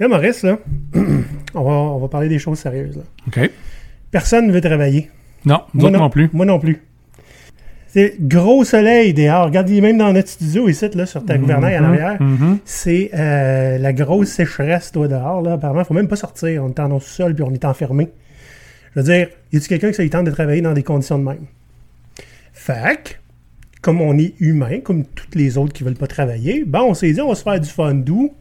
Là, Maurice, là, on va, on va parler des choses sérieuses. Là. OK. Personne ne veut travailler. Non, Moi autres non plus. Moi non plus. C'est gros soleil dehors. Regardez, même dans notre studio ici, là, sur ta gouvernail en arrière, Mhm. c'est euh, la grosse sécheresse, toi, dehors. Là. Apparemment, il faut même pas sortir. On est en sous-sol puis on est enfermé. Je veux dire, y a-tu quelqu'un qui ça lui tente de travailler dans des conditions de même? Que, comme on est humain, comme toutes les autres qui veulent pas travailler, ben, on s'est dit, on va se faire du fun d'où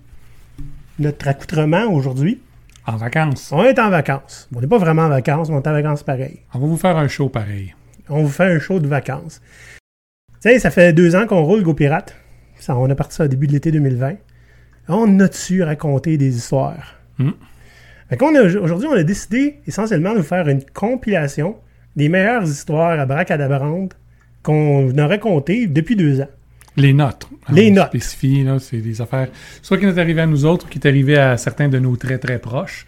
notre accoutrement aujourd'hui. En vacances. On est en vacances. On n'est pas vraiment en vacances, mais on est en vacances pareil. On va vous faire un show pareil. On vous fait un show de vacances. Tu sais, ça fait deux ans qu'on roule Go Pirate. Ça, on a parti ça au début de l'été 2020. On a-tu raconté des histoires? Hmm. A- Aujourd'hui, on a décidé essentiellement de vous faire une compilation des meilleures histoires à bracadabrande qu'on a racontées depuis deux ans. Les notes. Les notes. spécifie, là, c'est des affaires, soit qui nous est arrivé à nous autres, ou qui est arrivé à certains de nos très très proches.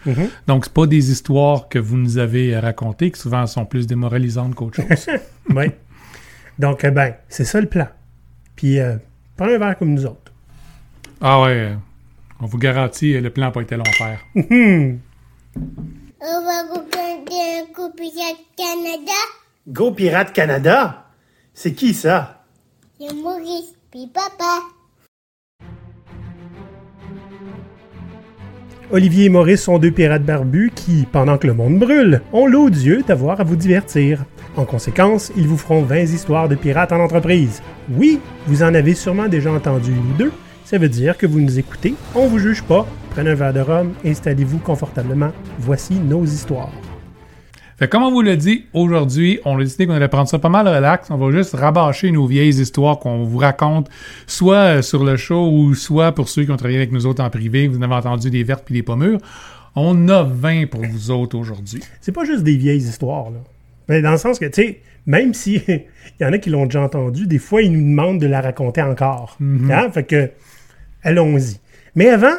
Donc, c'est pas des histoires que vous nous avez racontées, qui souvent sont plus démoralisantes qu'autre chose. Oui. Donc, euh, ben, c'est ça le plan. Puis, euh, prenez un verre comme nous autres. ah ouais, on vous garantit, le plan n'a pas été long à faire. Hum. On va regarder un coup Pirate Canada. Go Pirate Canada? C'est qui ça? C'est Maurice, Olivier et Maurice sont deux pirates barbus qui, pendant que le monde brûle, ont l'odieux d'avoir à vous divertir. En conséquence, ils vous feront 20 histoires de pirates en entreprise. Oui, vous en avez sûrement déjà entendu une ou deux. Ça veut dire que vous nous écoutez, on vous juge pas. Prenez un verre de rhum, installez-vous confortablement. Voici nos histoires. Fait comme on vous l'a dit, aujourd'hui, on a décidé qu'on allait prendre ça pas mal relax. On va juste rabâcher nos vieilles histoires qu'on vous raconte, soit euh, sur le show ou soit pour ceux qui ont travaillé avec nous autres en privé. Vous en avez entendu des vertes puis des pommures. On a 20 pour vous autres aujourd'hui. C'est pas juste des vieilles histoires, là. Mais dans le sens que, tu sais, même si il y en a qui l'ont déjà entendu, des fois, ils nous demandent de la raconter encore. Hein? Fait que, allons-y. Mais avant,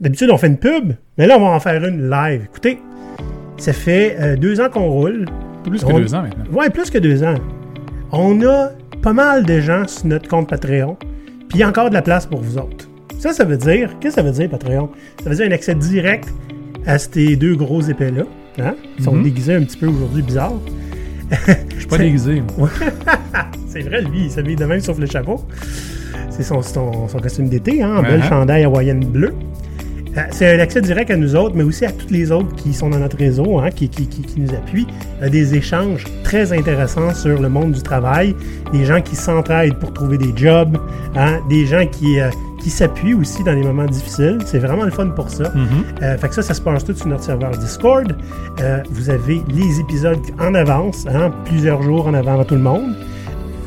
d'habitude, on fait une pub, mais là, on va en faire une live. Écoutez, ça fait euh, deux ans qu'on roule. Plus que deux ans maintenant. Ouais, plus que deux ans. On a pas mal de gens sur notre compte Patreon, puis il y a encore de la place pour vous autres. Ça, ça veut dire, qu'est-ce que ça veut dire, Patreon? Ça veut dire un accès direct à ces deux gros épées-là. Hein? Ils sont Mhm. déguisés un petit peu aujourd'hui bizarre. Je suis pas déguisé. moi. C'est vrai, lui, il s'habille de même sauf le chapeau. C'est son, son, son costume d'été, hein, en Ouais, belle chandail hawaïenne bleue. Euh, C'est un accès direct à nous autres, mais aussi à toutes les autres qui sont dans notre réseau, hein, qui, qui, qui, qui nous appuient. Euh, des échanges très intéressants sur le monde du travail, des gens qui s'entraident pour trouver des jobs, hein, des gens qui, euh, qui s'appuient aussi dans les moments difficiles. C'est vraiment le fun pour ça. Mhm. Euh, fait que ça, ça se passe tout sur notre serveur Discord. Euh, vous avez les épisodes en avance, hein, plusieurs jours en avant à tout le monde.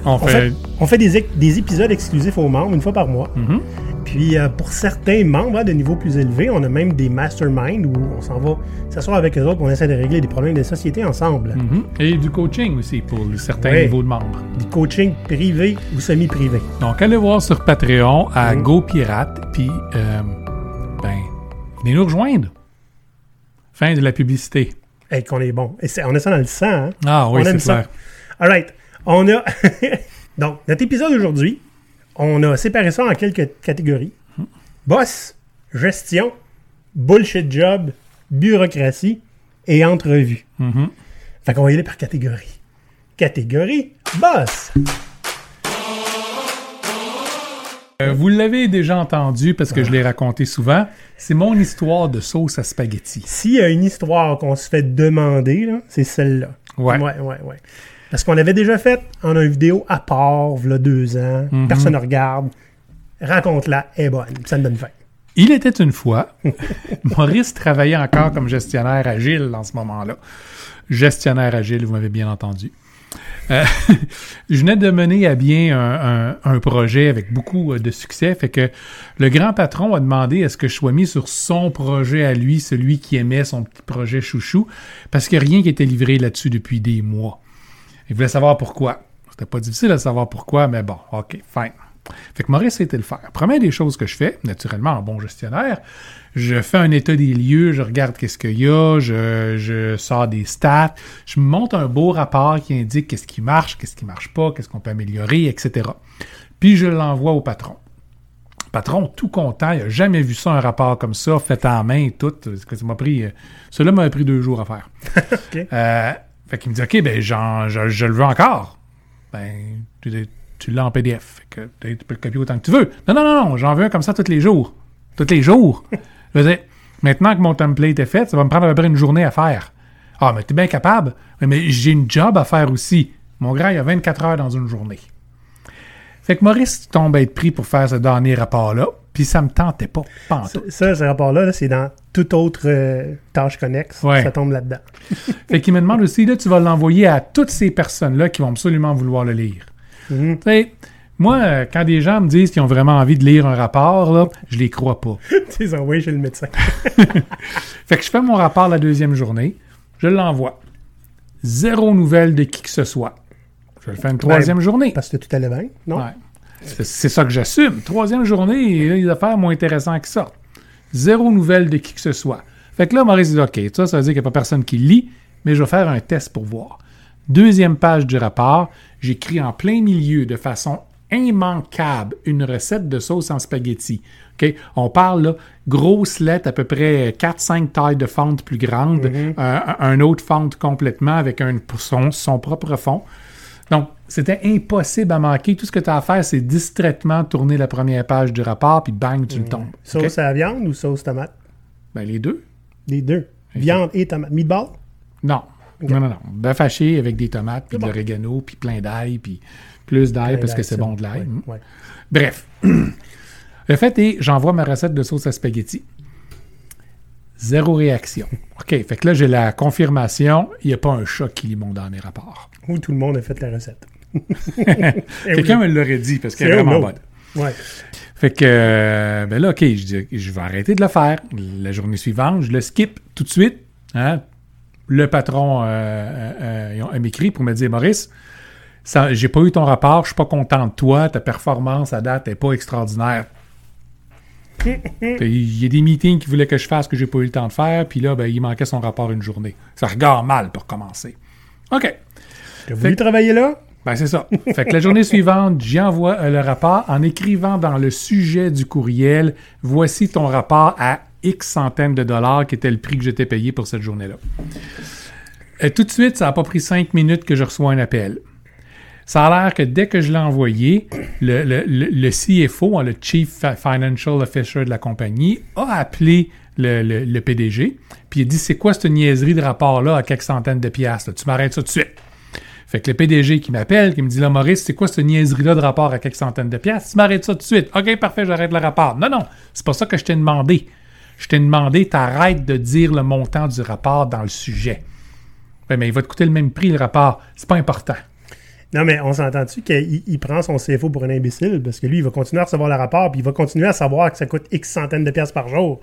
On On fait. fait, on fait des, épisodes exclusifs aux membres une fois par mois. Mhm. Puis euh, pour certains membres hein, de niveau plus élevé, on a même des masterminds où on s'en va s'asseoir avec eux autres, on essaie de régler des problèmes de société ensemble. Mhm. Et du coaching aussi pour certains Ouais. niveaux de membres. Du coaching privé ou semi-privé. Donc, allez voir sur Patreon à Mhm. GoPirate, puis, euh, ben, venez nous rejoindre. Fin de la publicité. Hey, qu'on est bon. Et c'est- on a ça dans le sang, hein? Ah oui, c'est clair. All right. On a. Donc, notre épisode aujourd'hui, on a séparé ça en quelques catégories boss, gestion, bullshit job, bureaucratie et entrevue. Mhm. Fait qu'on va y aller par catégorie. Catégorie boss. Euh, vous l'avez déjà entendu parce que je l'ai raconté souvent. C'est mon histoire de sauce à spaghetti. S'il y a une histoire qu'on se fait demander, c'est celle-là. Ouais. Ouais, ouais, ouais. Parce qu'on avait déjà fait en une vidéo à part, il deux ans. Mhm. Personne ne regarde. Raconte-la, elle est bonne. Ça me donne faim. Il était une fois, Maurice travaillait encore comme gestionnaire agile en ce moment-là. Gestionnaire agile, vous m'avez bien entendu. Euh, je venais de mener à bien un, un- un projet avec beaucoup euh, de succès, fait que le grand patron a demandé à ce que je sois mis sur son projet à lui, celui qui aimait son petit projet chouchou, parce a rien qui était livré là-dessus depuis des mois. Il voulait savoir pourquoi. C'était pas difficile de savoir pourquoi, mais bon, ok, fine. Fait que Maurice a été le faire. Première des choses que je fais, naturellement en bon gestionnaire, je fais un état des lieux, je regarde qu'est-ce qu'il y a, je, je sors des stats, je me monte un beau rapport qui indique qu'est-ce qui marche, qu'est-ce qui marche pas, qu'est-ce qu'on peut améliorer, etc. Puis je l'envoie au patron. Le patron tout content. Il a jamais vu ça, un rapport comme ça, fait en main, tout. Ça m'a pris... euh, Celui-là m'a pris deux jours à faire. Euh, fait qu'il me dit, OK, ben, j'en- je, je le veux encore. Ben, tu, tu l'as en PDF. Fait que tu peux le copier autant que tu veux. Non, non, non, non, j'en veux un comme ça tous les jours. Tous les jours. je veux dire, maintenant que mon template est fait, ça va me prendre à peu près une journée à faire. Ah, mais t'es bien capable. Mais, mais j'ai une job à faire aussi. Mon grand, il y a 24 heures dans une journée. Fait que Maurice tombe à être pris pour faire ce dernier rapport-là, puis ça me tentait pas. pantoute. Ça, ce rapport-là, là, c'est dans toute autre euh, tâche connexe. Ouais. Ça tombe là-dedans. Fait qu'il me demande aussi, là, tu vas l'envoyer à toutes ces personnes-là qui vont absolument vouloir le lire. Sais, moi, euh, quand des gens me disent qu'ils ont vraiment envie de lire un rapport, là, je les crois pas. tu les envoies chez le médecin. Fait que je fais mon rapport la deuxième journée, je l'envoie. Zéro nouvelle de qui que ce soit. Je le fais une troisième journée. Parce que tout allait bien, non? Ouais. C'est ça que j'assume. Troisième journée, il y a des affaires moins intéressantes que ça. Zéro nouvelle de qui que ce soit. Fait que là, Maurice dit OK, ça, ça veut dire qu'il n'y a pas personne qui lit, mais je vais faire un test pour voir. Deuxième page du rapport, j'écris en plein milieu de façon immanquable une recette de sauce en spaghetti. OK? On parle là, grosse lettre, à peu près 4-5 tailles de fente plus grande, un, un autre fente complètement avec un, son, son propre fond. C'était impossible à manquer. Tout ce que tu as à faire, c'est distraitement tourner la première page du rapport, puis bang, tu le tombes. OK? Sauce à la viande ou sauce tomate? Ben, les deux. Les deux. Viande et tomate. Meatball? Non. Non, non, non. Bœuf haché avec des tomates, puis de bon. l'oregano, puis plein d'ail, puis plus d'ail parce que c'est bon de l'ail. Ouais, Hmm. ouais. Bref. Le fait est, j'envoie ma recette de sauce à spaghetti. Zéro réaction. OK, fait que là, j'ai la confirmation. Il n'y a pas un chat qui lit mon dernier rapport. Où tout le monde a fait la recette. Quelqu'un me l'aurait dit parce qu'elle est vraiment bonne. Ouais. Fait que, euh, ben là, OK, je vais arrêter de le faire. La journée suivante, je le skip tout de suite. hein. Le patron euh, euh, m'écrit pour me dire, Maurice, j'ai pas eu ton rapport, je suis pas content de toi, ta performance à date n'est pas extraordinaire. Il y a des meetings qui voulaient que je fasse que j'ai pas eu le temps de faire, puis là, ben, il manquait son rapport une journée. Ça regarde mal pour commencer. OK. T'as voulu travailler là? Ben, c'est ça. fait que la journée suivante, j'y envoie euh, le rapport en écrivant dans le sujet du courriel Voici ton rapport à X centaines de dollars, qui était le prix que j'étais payé pour cette journée-là. Et tout de suite, ça n'a pas pris cinq minutes que je reçois un appel. Ça a l'air que dès que je l'ai envoyé, le, CFO, hein, le Chief Fi- Financial Officer de la compagnie, a appelé le, PDG, puis il a dit C'est quoi cette niaiserie de rapport-là à quelques centaines de piastres? Tu m'arrêtes ça tout de suite. Fait que le PDG qui m'appelle, qui me dit là, Maurice, c'est quoi cette niaiserie-là de rapport à quelques centaines de piastres? Tu m'arrêtes ça tout de suite. OK, parfait, j'arrête le rapport. Non, non, c'est pas ça que je t'ai demandé. Je t'ai demandé, t'arrêtes de dire le montant du rapport dans le sujet. Ouais, mais il va te coûter le même prix, le rapport. C'est pas important. Non, mais on s'entend-tu qu'il il prend son CFO pour un imbécile? Parce que lui, il va continuer à recevoir le rapport, puis il va continuer à savoir que ça coûte X centaines de pièces par jour.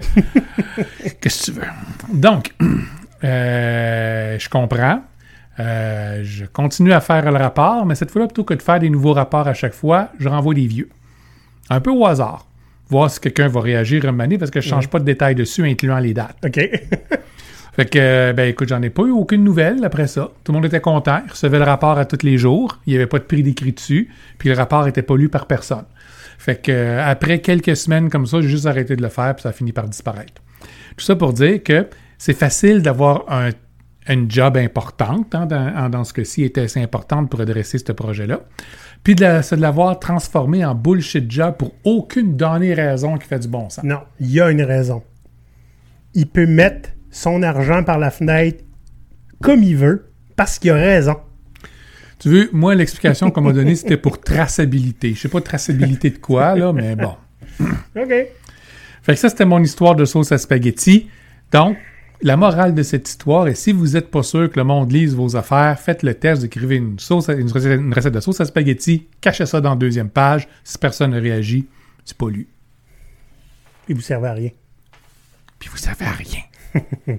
Qu'est-ce que tu veux? Donc, euh, je comprends. Euh, je continue à faire le rapport, mais cette fois-là, plutôt que de faire des nouveaux rapports à chaque fois, je renvoie des vieux. Un peu au hasard. Voir si quelqu'un va réagir année parce que je change pas de détails dessus, incluant les dates. OK? Fait que, euh, ben écoute, j'en ai pas eu aucune nouvelle après ça. Tout le monde était content. Il recevait le rapport à tous les jours. Il n'y avait pas de prix d'écrit dessus. Puis le rapport était pas lu par personne. Fait que, euh, après quelques semaines comme ça, j'ai juste arrêté de le faire, puis ça a fini par disparaître. Tout ça pour dire que c'est facile d'avoir un, une job importante, hein, dans, dans ce cas-ci, était assez importante pour adresser ce projet-là. Puis de, la- de l'avoir transformé en bullshit job pour aucune donnée raison qui fait du bon sens. Non, il y a une raison. Il peut mettre son argent par la fenêtre comme il veut, parce qu'il a raison. Tu veux, moi, l'explication qu'on m'a donnée, c'était pour traçabilité. Je sais pas traçabilité de quoi, là, mais bon. OK. Fait que ça, c'était mon histoire de sauce à spaghetti. Donc, la morale de cette histoire est si vous n'êtes pas sûr que le monde lise vos affaires, faites le test, écrivez une, sauce à- une, recette, une recette de sauce à spaghetti, cachez ça dans la deuxième page. Si personne ne réagit, c'est pas lu. Il vous servait à rien. Puis vous savez à rien.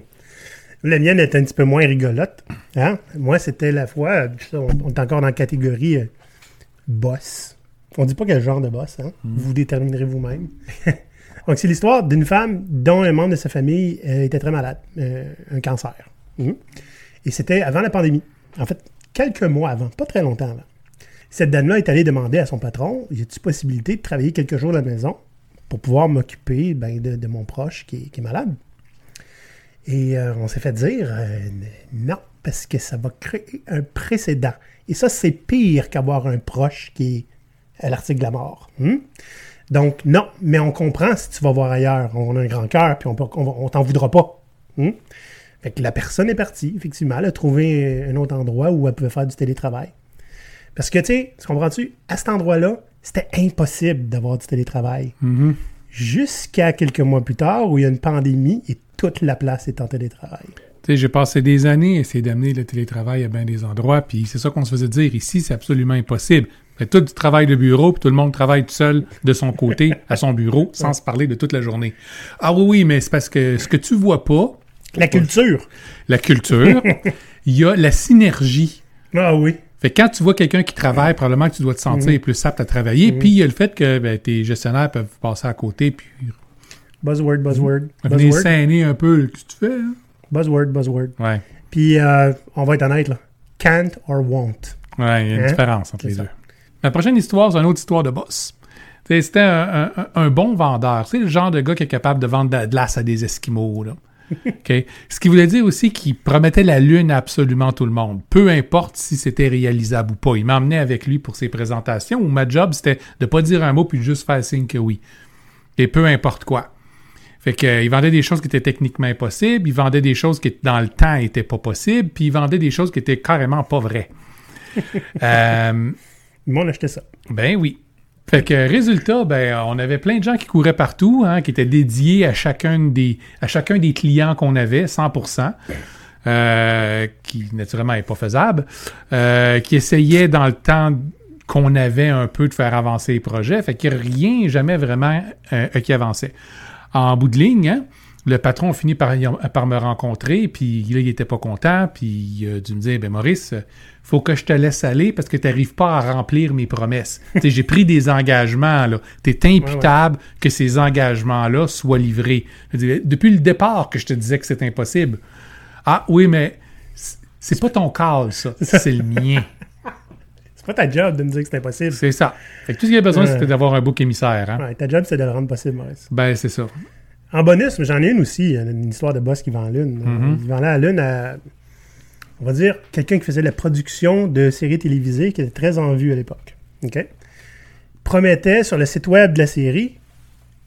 La mienne est un petit peu moins rigolote. Hein? Moi, c'était la fois, on, on est encore dans la catégorie euh, boss. On dit pas quel genre de boss, hein? Vous déterminerez vous-même. Donc, c'est l'histoire d'une femme dont un membre de sa famille euh, était très malade, euh, un cancer. Mhm. Et c'était avant la pandémie. En fait, quelques mois avant, pas très longtemps avant. Cette dame-là est allée demander à son patron Y a-t-il possibilité de travailler quelques jours de la maison pour pouvoir m'occuper ben, de, mon proche qui est, malade Et euh, on s'est fait dire Non, parce que ça va créer un précédent. Et ça, c'est pire qu'avoir un proche qui est à l'article de la mort. Hmm? Donc, non, mais on comprend si tu vas voir ailleurs. On a un grand cœur, puis on, peut- on, on t'en voudra pas. Hmm? Fait que la personne est partie, effectivement. Elle a trouvé un autre endroit où elle pouvait faire du télétravail. Parce que, tu sais, tu comprends-tu? À cet endroit-là, c'était impossible d'avoir du télétravail. Mhm. Jusqu'à quelques mois plus tard, où il y a une pandémie et toute la place est en télétravail. Tu sais, j'ai passé des années à essayer d'amener le télétravail à bien des endroits, puis c'est ça qu'on se faisait dire. Ici, c'est absolument impossible. Tout du travail de bureau, puis tout le monde travaille tout seul de son côté, à son bureau, sans se parler de toute la journée. Ah oui, oui, mais c'est parce que ce que tu vois pas, La culture. la culture, il y a la synergie. Ah oui. Fait que quand tu vois quelqu'un qui travaille, probablement que tu dois te sentir plus apte à travailler. Puis il y a le fait que ben, tes gestionnaires peuvent passer à côté puis Buzzword, buzzword. venir Buzzword, saigner un peu. Qu'est-ce que tu fais? hein? buzzword, buzzword. Ouais. Puis, euh, on va être honnête, là. Can't or won't. Ouais, il y a une Hein? différence entre les ça. deux. La prochaine histoire, c'est une autre histoire de boss. C'était un, un- un bon vendeur. C'est le genre de gars qui est capable de vendre de la glace à des Esquimaux. Là. Ce qui voulait dire aussi qu'il promettait la lune à absolument tout le monde. Peu importe si c'était réalisable ou pas. Il m'emmenait avec lui pour ses présentations où ma job, c'était de pas dire un mot puis de juste faire signe que oui. Et peu importe quoi. Fait que, euh, il vendait des choses qui étaient techniquement impossibles, il vendait des choses qui, dans le temps, étaient pas possibles, puis il vendait des choses qui étaient carrément pas vraies. Euh, Le monde achetait ça. ben oui. Fait que résultat, ben on avait plein de gens qui couraient partout, hein, qui étaient dédiés à chacun des à chacun des clients qu'on avait, 100%, euh, qui naturellement n'est pas faisable, euh, qui essayaient dans le temps qu'on avait un peu de faire avancer les projets, fait que rien jamais vraiment euh, qui avançait. En bout de ligne, hein, le patron a fini par, par me rencontrer, puis là, il était pas content, puis il a dû me dire, ben Maurice, faut que je te laisse aller parce que tu n'arrives pas à remplir mes promesses. Tu j'ai pris des engagements, là. Tu es imputable que ces engagements-là soient livrés. Dis, depuis le départ que je te disais que c'est impossible. Ah oui, mais c'est pas ton call, ça. C'est le mien. C'est pas ta job de me dire que c'est impossible. C'est ça. Fait que tout ce qu'il y a besoin, c'était d'avoir un bouc émissaire. Hein? Ta job, c'est de le rendre possible, Maurice. Ben, c'est ça. En bonus, j'en ai une aussi, une histoire de boss qui vend lune. Mhm. Il vendait la lune à, on va dire, quelqu'un qui faisait la production de séries télévisées qui était très en vue à l'époque. OK? Promettait sur le site web de la série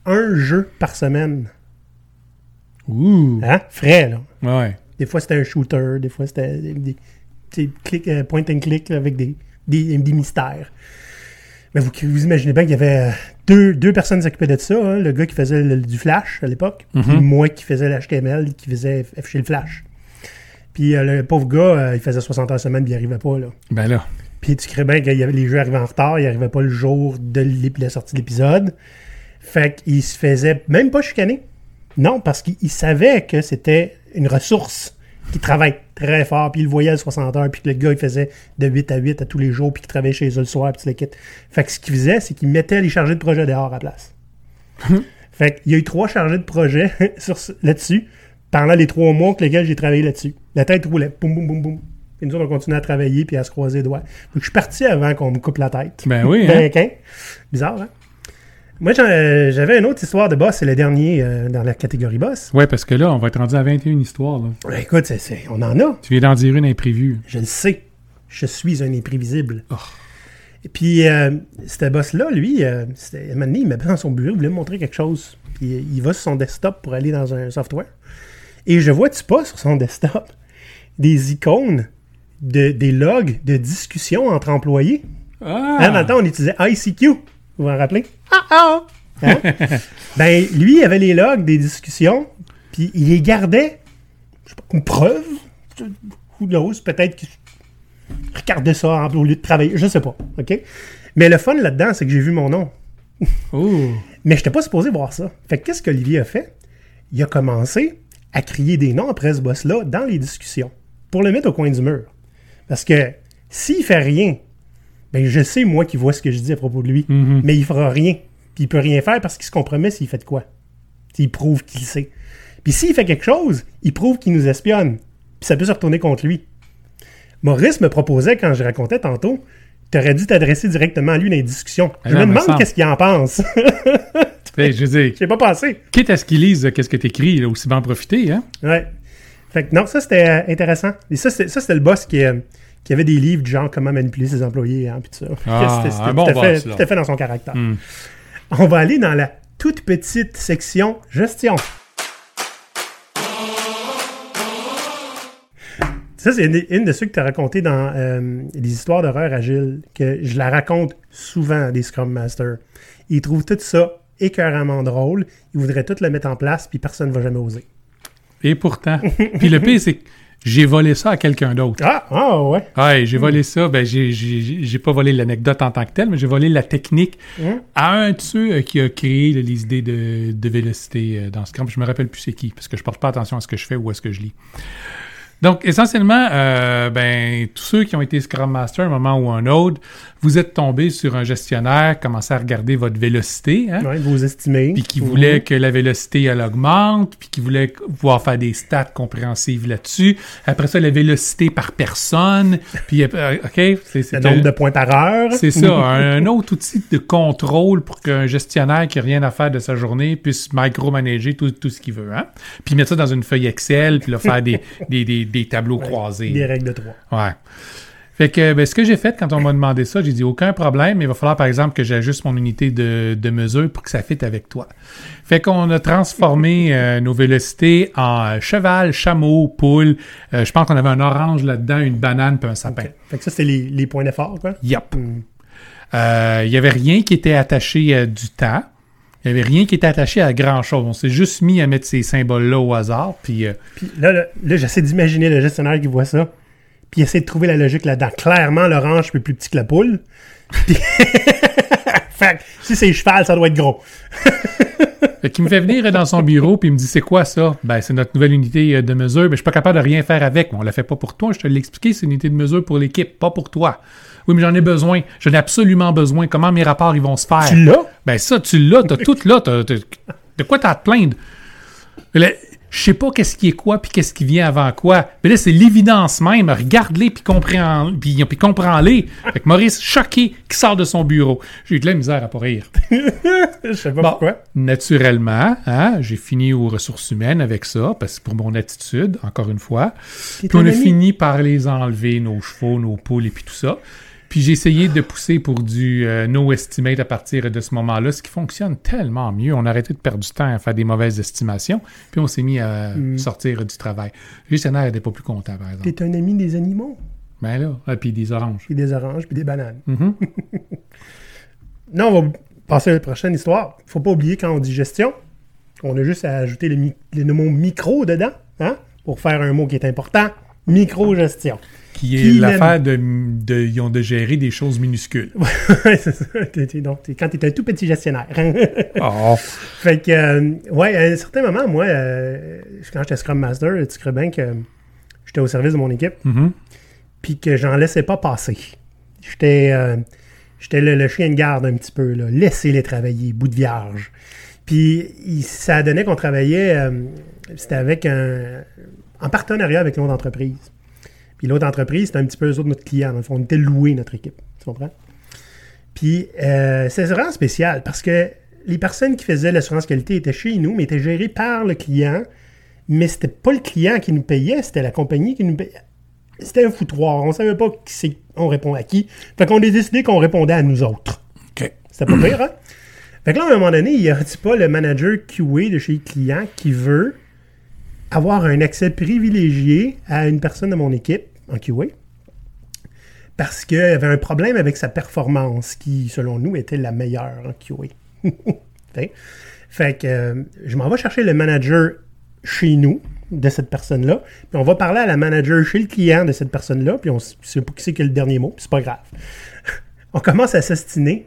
un jeu par semaine. Ouh. Hein? Frais, là. Ouais. Des fois, c'était un shooter, des fois, c'était des, des- click, euh, point and click avec des, des, des mystères. Mais vous, vous imaginez bien qu'il y avait euh, deux, deux personnes s'occupaient de ça. hein, le gars qui faisait le- du Flash à l'époque, puis Mhm. moi qui faisais l'HTML, qui faisait afficher le Flash. Puis euh, le pauvre gars, euh, il faisait 60 heures semaine, puis il n'y arrivait pas. Là. Ben là. Puis tu crées bien que les jeux arrivaient en retard, il n'arrivait pas le jour de la sortie de l'épisode. Fait qu'il se faisait même pas chicaner. Non, parce qu'il il savait que c'était une ressource qui travaille très fort, puis il le voyait à 60 heures, puis que le gars, il faisait de 8 à 8 à tous les jours, puis qu'il travaillait chez eux le soir, puis le quittes. Fait que ce qu'il faisait, c'est qu'il mettait les chargés de projet dehors à la place. fait qu'il y a eu trois chargés de projet là-dessus, pendant les trois mois que lesquels j'ai travaillé là-dessus. La tête roulait, boum, boum, boum, boum. Et nous autres, on continuait à travailler, puis à se croiser les doigts. Donc, je suis parti avant qu'on me coupe la tête. Ben oui, hein? Ben, qu'un. Bizarre, hein? Moi, euh, j'avais une autre histoire de boss, c'est le dernier euh, dans la catégorie boss. Ouais, parce que là, on va être rendu à 21 histoires. Là. Ben, écoute, on en a. Tu viens d'en dire une imprévue. Je le sais. Je suis un imprévisible. Oh. Et puis, euh, ce boss-là, lui, euh, un moment donné, il m'a dans son bureau, il voulait me montrer quelque chose. Puis, euh, il va sur son desktop pour aller dans un software. Et je vois-tu pas sur son desktop des icônes, de, des logs de discussion entre employés? Ah! Hein, dans le temps, on utilisait ICQ. Vous vous en rappelez? Hein? ben, lui, il avait les logs des discussions, puis il les gardait, je sais pas, comme preuve. Who knows? Peut-être qu'il regardait ça en- au lieu de travailler. Je sais pas. OK? Mais le fun là-dedans, c'est que j'ai vu mon nom. Oh! Mais je n'étais pas supposé voir ça. Fait que qu'est-ce qu'Olivier a fait? Il a commencé à crier des noms après ce boss-là dans les discussions pour le mettre au coin du mur. Parce que s'il fait rien, ben je sais, moi, qui vois ce que je dis à propos de lui, Mhm. mais il fera rien. Puis il peut rien faire parce qu'il se compromet s'il fait de quoi. S'il prouve qu'il sait. Puis s'il fait quelque chose, il prouve qu'il nous espionne. Puis ça peut se retourner contre lui. Maurice me proposait, quand je racontais tantôt, T'aurais dû t'adresser directement à lui dans les discussions. Ah Je non, me demande qu'est-ce qu'il en pense. Fait, je veux dire, pas pensé. quitte à ce qu'ils lisent, qu'est-ce que t'écris, là, aussi bien en profiter, hein? Ouais. Fait que non, ça c'était euh, intéressant. Et ça, c'était ça, c'était le boss qui, euh, qui avait des livres du genre comment manipuler ses employés, hein, puis tout ça. Ah, C'était- bon tout, à fait, tout à fait dans son caractère. Hmm. On va aller dans la toute petite section gestion. Ça, c'est une, une de ceux que tu as raconté dans euh, les histoires d'horreur agile, que je la raconte souvent à des Scrum Masters. Ils trouvent tout ça écœuramment drôle. Ils voudraient tout le mettre en place, puis personne ne va jamais oser. Et pourtant. Puis le pire, c'est j'ai volé ça à quelqu'un d'autre. Ah, ah ouais. Ouais, j'ai volé ça. Ben, j'ai- j'ai j'ai pas volé l'anecdote en tant que telle, mais j'ai volé la technique Hum. à un de ceux euh, qui a créé les idées de, de vélocité euh, dans Scrum. Je me rappelle plus c'est qui, parce que je porte pas attention à ce que je fais ou à ce que je lis. Donc, essentiellement, euh, ben, tous ceux qui ont été Scrum Master à un moment ou un autre, vous êtes tombés sur un gestionnaire, commencez à regarder votre vélocité, hein, Ouais, vous estimez. puis qui Mhm. voulait que la vélocité elle augmente, puis qui voulait pouvoir faire des stats compréhensives là-dessus. Après ça, la vélocité par personne, puis euh, ok, c'est Le nombre de points par heure. c'est ça, un, un autre outil de contrôle pour qu'un gestionnaire qui n'a rien à faire de sa journée puisse micromanager tout, tout ce qu'il veut, hein. Puis mettre ça dans une feuille Excel, puis là, faire des, des, des, des tableaux croisés. Des règles de trois. Ouais. Fait que ben, ce que j'ai fait quand on m'a demandé ça, j'ai dit aucun problème, mais il va falloir par exemple que j'ajuste mon unité de, de mesure pour que ça fitte avec toi. Fait qu'on a transformé euh, nos vélocités en euh, cheval, chameau, poule. Euh, je pense qu'on avait un orange là-dedans, une banane puis un sapin. Fait que ça, c'était les, les points d'effort, quoi. Hmm. Euh, Il y avait rien qui était attaché du temps. Il y avait rien qui était attaché à grand-chose. On s'est juste mis à mettre ces symboles-là au hasard, puis... euh, Puis là, là, là, j'essaie d'imaginer le gestionnaire qui voit ça, puis il essaie de trouver la logique là-dedans. Clairement, l'orange est plus petit que la poule. Puis... fait que si c'est cheval, ça doit être gros. Qu'il me fait venir dans son bureau puis il me dit c'est quoi ça? Ben c'est notre nouvelle unité euh, de mesure, mais je suis pas capable de rien faire avec. On la fait pas pour toi, je te l'ai expliqué, c'est une unité de mesure pour l'équipe, pas pour toi. Oui, mais j'en ai besoin. J'en ai absolument besoin. Comment mes rapports ils vont se faire? Tu l'as? Ben ça tu l'as, t'as tout là, t'as- t'as- de quoi t'as à te plaindre? Je sais pas qu'est-ce qui est quoi puis qu'est-ce qui vient avant quoi. Mais là, c'est l'évidence même. Regarde-les puis comprends, puis, puis comprends-les. Fait que Maurice, choqué, qui sort de son bureau. J'ai eu de la misère à pas rire. Je sais pas Bon, pourquoi. naturellement, hein, j'ai fini aux ressources humaines avec ça, parce que pour mon attitude, encore une fois. Puis on a ami. fini par les enlever, nos chevaux, nos poules et puis tout ça. Puis j'ai essayé de pousser pour du euh, no estimate à partir de ce moment-là, ce qui fonctionne tellement mieux. On a arrêté de perdre du temps à faire des mauvaises estimations, puis on s'est mis à Mm. sortir du travail. Le gestionnaire n'était pas plus content, par exemple. T'es un ami des animaux? Ben là, ah, puis des oranges. Puis des oranges, puis des bananes. Non, on va passer à la prochaine histoire. Faut pas oublier quand on dit gestion, on a juste à ajouter le, le mot micro dedans, hein, pour faire un mot qui est important. Micro-gestion. Qui est l'affaire de, de, ils ont de gérer des choses minuscules. Ouais, c'est ça. Donc, quand tu es un tout petit gestionnaire. Oh. fait que, euh, ouais, à un certain moment, moi, euh, quand j'étais Scrum Master, tu crois bien que j'étais au service de mon équipe, Mhm. puis que j'en laissais pas passer. J'étais euh, le, le chien de garde un petit peu, là. Laissez-les travailler, bout de vierge. Puis il- ça donnait qu'on travaillait, euh, c'était avec un, en partenariat avec une autre entreprise. Puis l'autre entreprise, c'était un petit peu eux autres notre client. Dans le fond, on était loué notre équipe. Tu comprends? Puis euh, c'est vraiment spécial parce que les personnes qui faisaient l'assurance qualité étaient chez nous, mais étaient gérées par le client. Mais c'était pas le client qui nous payait, c'était la compagnie qui nous payait. C'était un foutoir. On savait pas qui c'est, on répond à qui. Fait qu'on a décidé qu'on répondait à nous autres. OK. C'était pas pire, hein? Fait que là, à un moment donné, il y a-t-il pas le manager QA de chez le client qui veut avoir un accès privilégié à une personne de mon équipe en QA parce qu'il avait un problème avec sa performance qui, selon nous, était la meilleure en QA. Fait que euh, je m'en vais chercher le manager chez nous de cette personne-là, puis on va parler à la manager chez le client de cette personne-là, puis on sait pas qui c'est qui a le dernier mot, puis c'est pas grave. on commence à s'ostiner.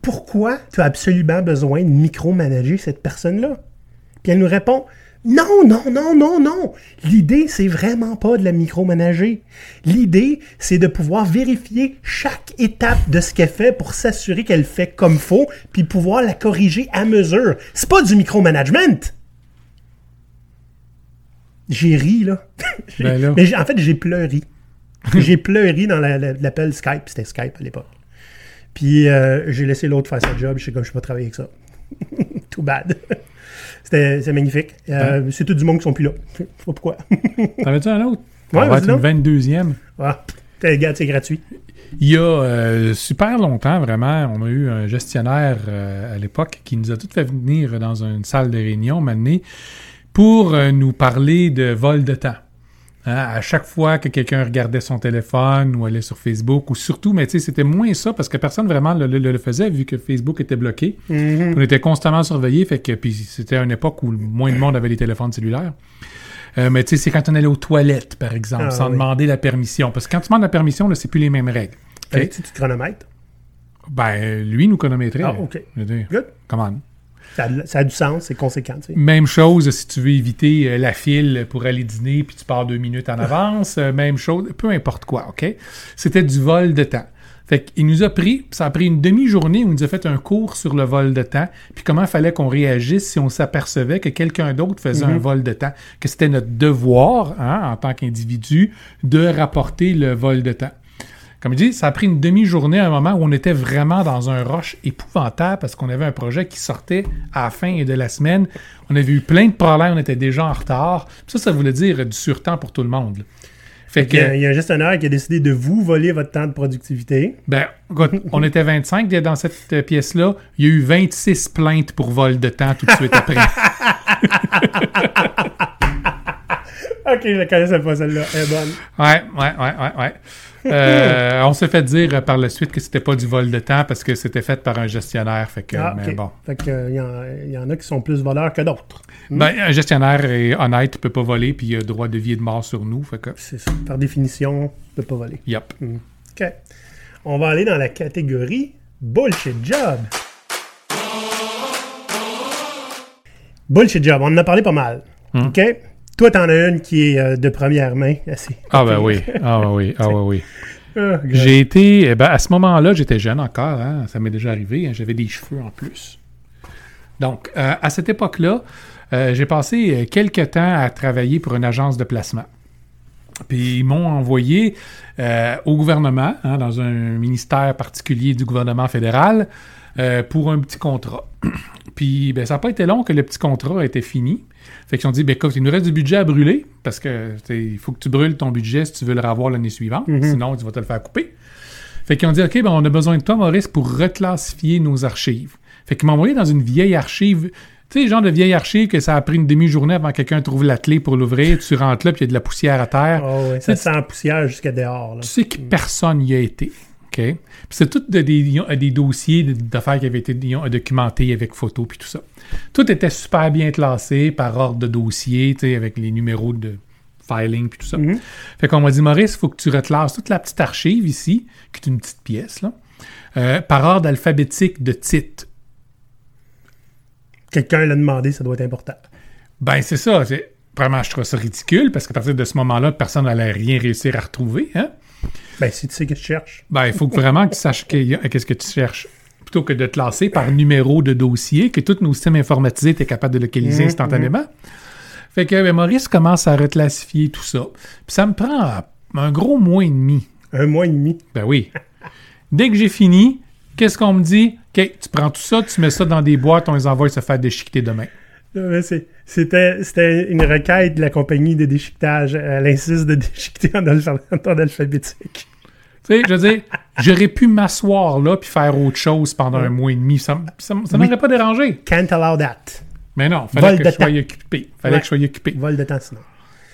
Pourquoi tu as absolument besoin de micromanager cette personne-là? Puis elle nous répond Non, non, non, non, non. L'idée, c'est vraiment pas de la micromanager. L'idée, c'est de pouvoir vérifier chaque étape de ce qu'elle fait pour s'assurer qu'elle fait comme faut, puis pouvoir la corriger à mesure. C'est pas du micromanagement. J'ai ri, là. Ben là. Mais en fait, j'ai pleuré. j'ai pleuré dans la- la- l'appel Skype. C'était Skype à l'époque. Puis euh, j'ai laissé l'autre faire sa job. Je sais comme je peux pas travailler avec ça. Too bad. C'était magnifique. Euh, C'est tout du monde qui sont plus là. Je sais pas pourquoi. T'avais-tu un autre? Ouais, Ça va être une 22e. ah, t'es- regarde, c'est gratuit. Il y a euh, super longtemps, vraiment, on a eu un gestionnaire euh, à l'époque qui nous a tout fait venir dans une salle de réunion, maintenant, pour nous parler de vol de temps. Hein, à chaque fois que quelqu'un regardait son téléphone ou allait sur Facebook, ou surtout, mais tu sais, c'était moins ça parce que personne vraiment le, le- le faisait vu que Facebook était bloqué. Mhm. On était constamment surveillés, fait que puis c'était une époque où moins de monde avait les téléphones cellulaires. Euh, mais tu sais, c'est quand on allait aux toilettes, par exemple, Ah, sans oui. demander la permission. Parce que quand tu demandes la permission, là, c'est plus les mêmes règles. Tu te chronomètres? Ben, lui nous chronométrait. Ah, OK. Good. comment? Ça a, ça a du sens, c'est conséquent. tu sais. Même chose si tu veux éviter euh, la file pour aller dîner puis tu pars deux minutes en avance. euh, même chose, peu importe quoi, OK? C'était du vol de temps. Fait qu'il nous a pris, ça a pris une demi-journée où il nous a fait un cours sur le vol de temps, puis comment il fallait qu'on réagisse si on s'apercevait que quelqu'un d'autre faisait un vol de temps, que c'était notre devoir, hein, en tant qu'individu, de rapporter le vol de temps. Comme je dis, ça a pris une demi-journée à un moment où on était vraiment dans un rush épouvantable parce qu'on avait un projet qui sortait à la fin de la semaine. On avait eu plein de problèmes, on était déjà en retard. Ça, ça voulait dire du surtemps pour tout le monde. là. Fait Il y, a, que, il y a un gestionnaire qui a décidé de vous voler votre temps de productivité. ben, on était 25 dans cette euh, pièce-là. Il y a eu 26 plaintes pour vol de temps tout de suite après. Ok, je la connaissais pas celle-là. Elle est bonne. Ouais, ouais, ouais, ouais, ouais. Euh, on s'est fait dire par la suite que c'était pas du vol de temps parce que c'était fait par un gestionnaire. Fait que, Ah, mais ok. bon. Fait que, euh, il y, en- il y en a qui sont plus voleurs que d'autres. Ben, un gestionnaire est honnête, il peut pas voler, puis il a droit de vie et de mort sur nous. Fait que, C'est ça. Par définition, ne peut pas voler. yep. OK. On va aller dans la catégorie Bullshit Job. Bullshit Job, on en a parlé pas mal. OK? Toi, t'en as une qui est euh, de première main. Assez. Ah ben oui, ah ben oui, ah ben oui. Ah. J'ai été, eh ben, à ce moment-là, j'étais jeune encore, hein, ça m'est déjà arrivé, hein, j'avais des cheveux en plus. Donc, euh, à cette époque-là, euh, j'ai passé quelques temps à travailler pour une agence de placement. Puis ils m'ont envoyé euh, au gouvernement, hein, dans un ministère particulier du gouvernement fédéral, euh, pour un petit contrat. Puis ben, ça n'a pas été long que le petit contrat était fini. Fait qu'ils ont dit, ben, écoute, il nous reste du budget à brûler, parce que tu sais, il faut que tu brûles ton budget si tu veux le revoir l'année suivante, sinon tu vas te le faire couper. Fait qu'ils ont dit, OK, ben, on a besoin de toi, Maurice, pour reclassifier nos archives. Fait qu'ils m'ont envoyé dans une vieille archive. Tu sais, le genre de vieille archive que ça a pris une demi-journée avant que quelqu'un trouve la clé pour l'ouvrir. Tu rentres là, puis il y a de la poussière à terre. Ah ouais, ça sent la poussière jusqu'à dehors. là. Tu sais que personne n'y a été. OK? Puis c'est tout de- des, des dossiers d'affaires qui avaient été documentés avec photos puis tout ça. Tout était super bien classé par ordre de dossier, tu sais, avec les numéros de filing puis tout ça. Mhm. Fait qu'on m'a dit, Maurice, il faut que tu reclasses toute la petite archive ici, qui est une petite pièce, là, euh, par ordre alphabétique de titre. Quelqu'un l'a demandé, ça doit être important. Ben, c'est ça. Vraiment, je trouve ça ridicule parce qu'à partir de ce moment-là, personne n'allait rien réussir à retrouver. Hein? Ben, si tu sais que tu cherches. Ben, il faut vraiment que tu saches a- qu'est-ce que tu cherches. Plutôt que de te classer par numéro de dossier, que tous nos systèmes informatisés étaient capables de localiser Mhm, instantanément. Fait que ben, Maurice commence à reclassifier tout ça. Puis ça me prend un gros mois et demi. Un mois et demi. Ben oui. Dès que j'ai fini, qu'est-ce qu'on me dit? OK, tu prends tout ça, tu mets ça dans des boîtes, on les envoie se faire déchiqueter demain. C'était c'était une requête de la compagnie de déchiquetage. Elle insiste de déchiqueter en, ordre alphabétique. Tu sais, je veux dire, j'aurais pu m'asseoir là puis faire autre chose pendant un mois et demi. Ça, ça, ça m'aurait pas dérangé. Can't allow that. Mais non, fallait Vol que de je sois occupé. Fallait Ouais. que je sois occupé. Vol de temps sinon.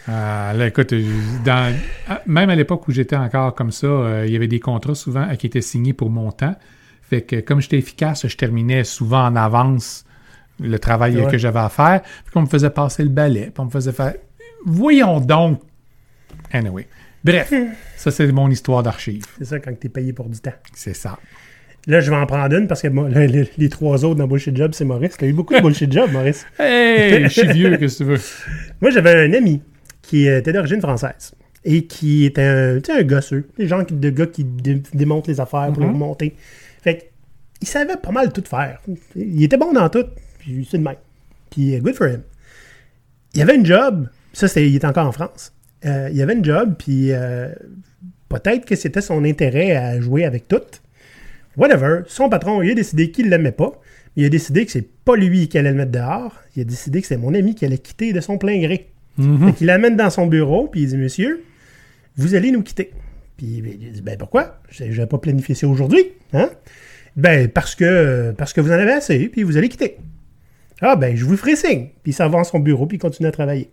Ah, là, écoute, euh, dans, ah, même à l'époque où j'étais encore comme ça, euh, il y avait des contrats souvent euh, qui étaient signés pour mon temps. Fait que comme j'étais efficace, je terminais souvent en avance le travail euh, Ouais. que j'avais à faire. Puis qu'on me faisait passer le balai, puis on me faisait faire... Voyons donc! Anyway. Bref, ça c'est mon histoire d'archive. C'est ça quand tu es payé pour du temps. C'est ça. Là, je vais en prendre une parce que moi, le- le- les trois autres dans Bullshit Job, c'est Maurice. Tu as eu beaucoup de Bullshit Job, Maurice. Hey, je suis vieux, qu'est-ce que tu veux? Moi, j'avais un ami qui était d'origine française et qui était un, un gosseux. Des gens qui, de gars qui dé- démontent les affaires pour les Mhm. remonter. Fait il savait pas mal tout faire. Il était bon dans tout. Puis c'est de même. Puis good for him. Il y avait une job. Ça, c'était, il était encore en France. Euh, il y avait une job, puis euh, Peut-être que c'était son intérêt à jouer avec tout. Whatever. Son patron, il a décidé qu'il l'aimait pas. Il a décidé que c'est pas lui qui allait le mettre dehors. Il a décidé que c'est mon ami qui allait quitter de son plein gré. Mhm. Fait qu'il l'amène dans son bureau, puis il dit Monsieur, vous allez nous quitter. Puis il dit Ben pourquoi? Je n'avais pas planifié ça aujourd'hui. Hein? Ben parce que, parce que vous en avez assez, puis vous allez quitter. Ah ben je vous ferai signe. Puis il s'en va dans son bureau, puis il continue à travailler.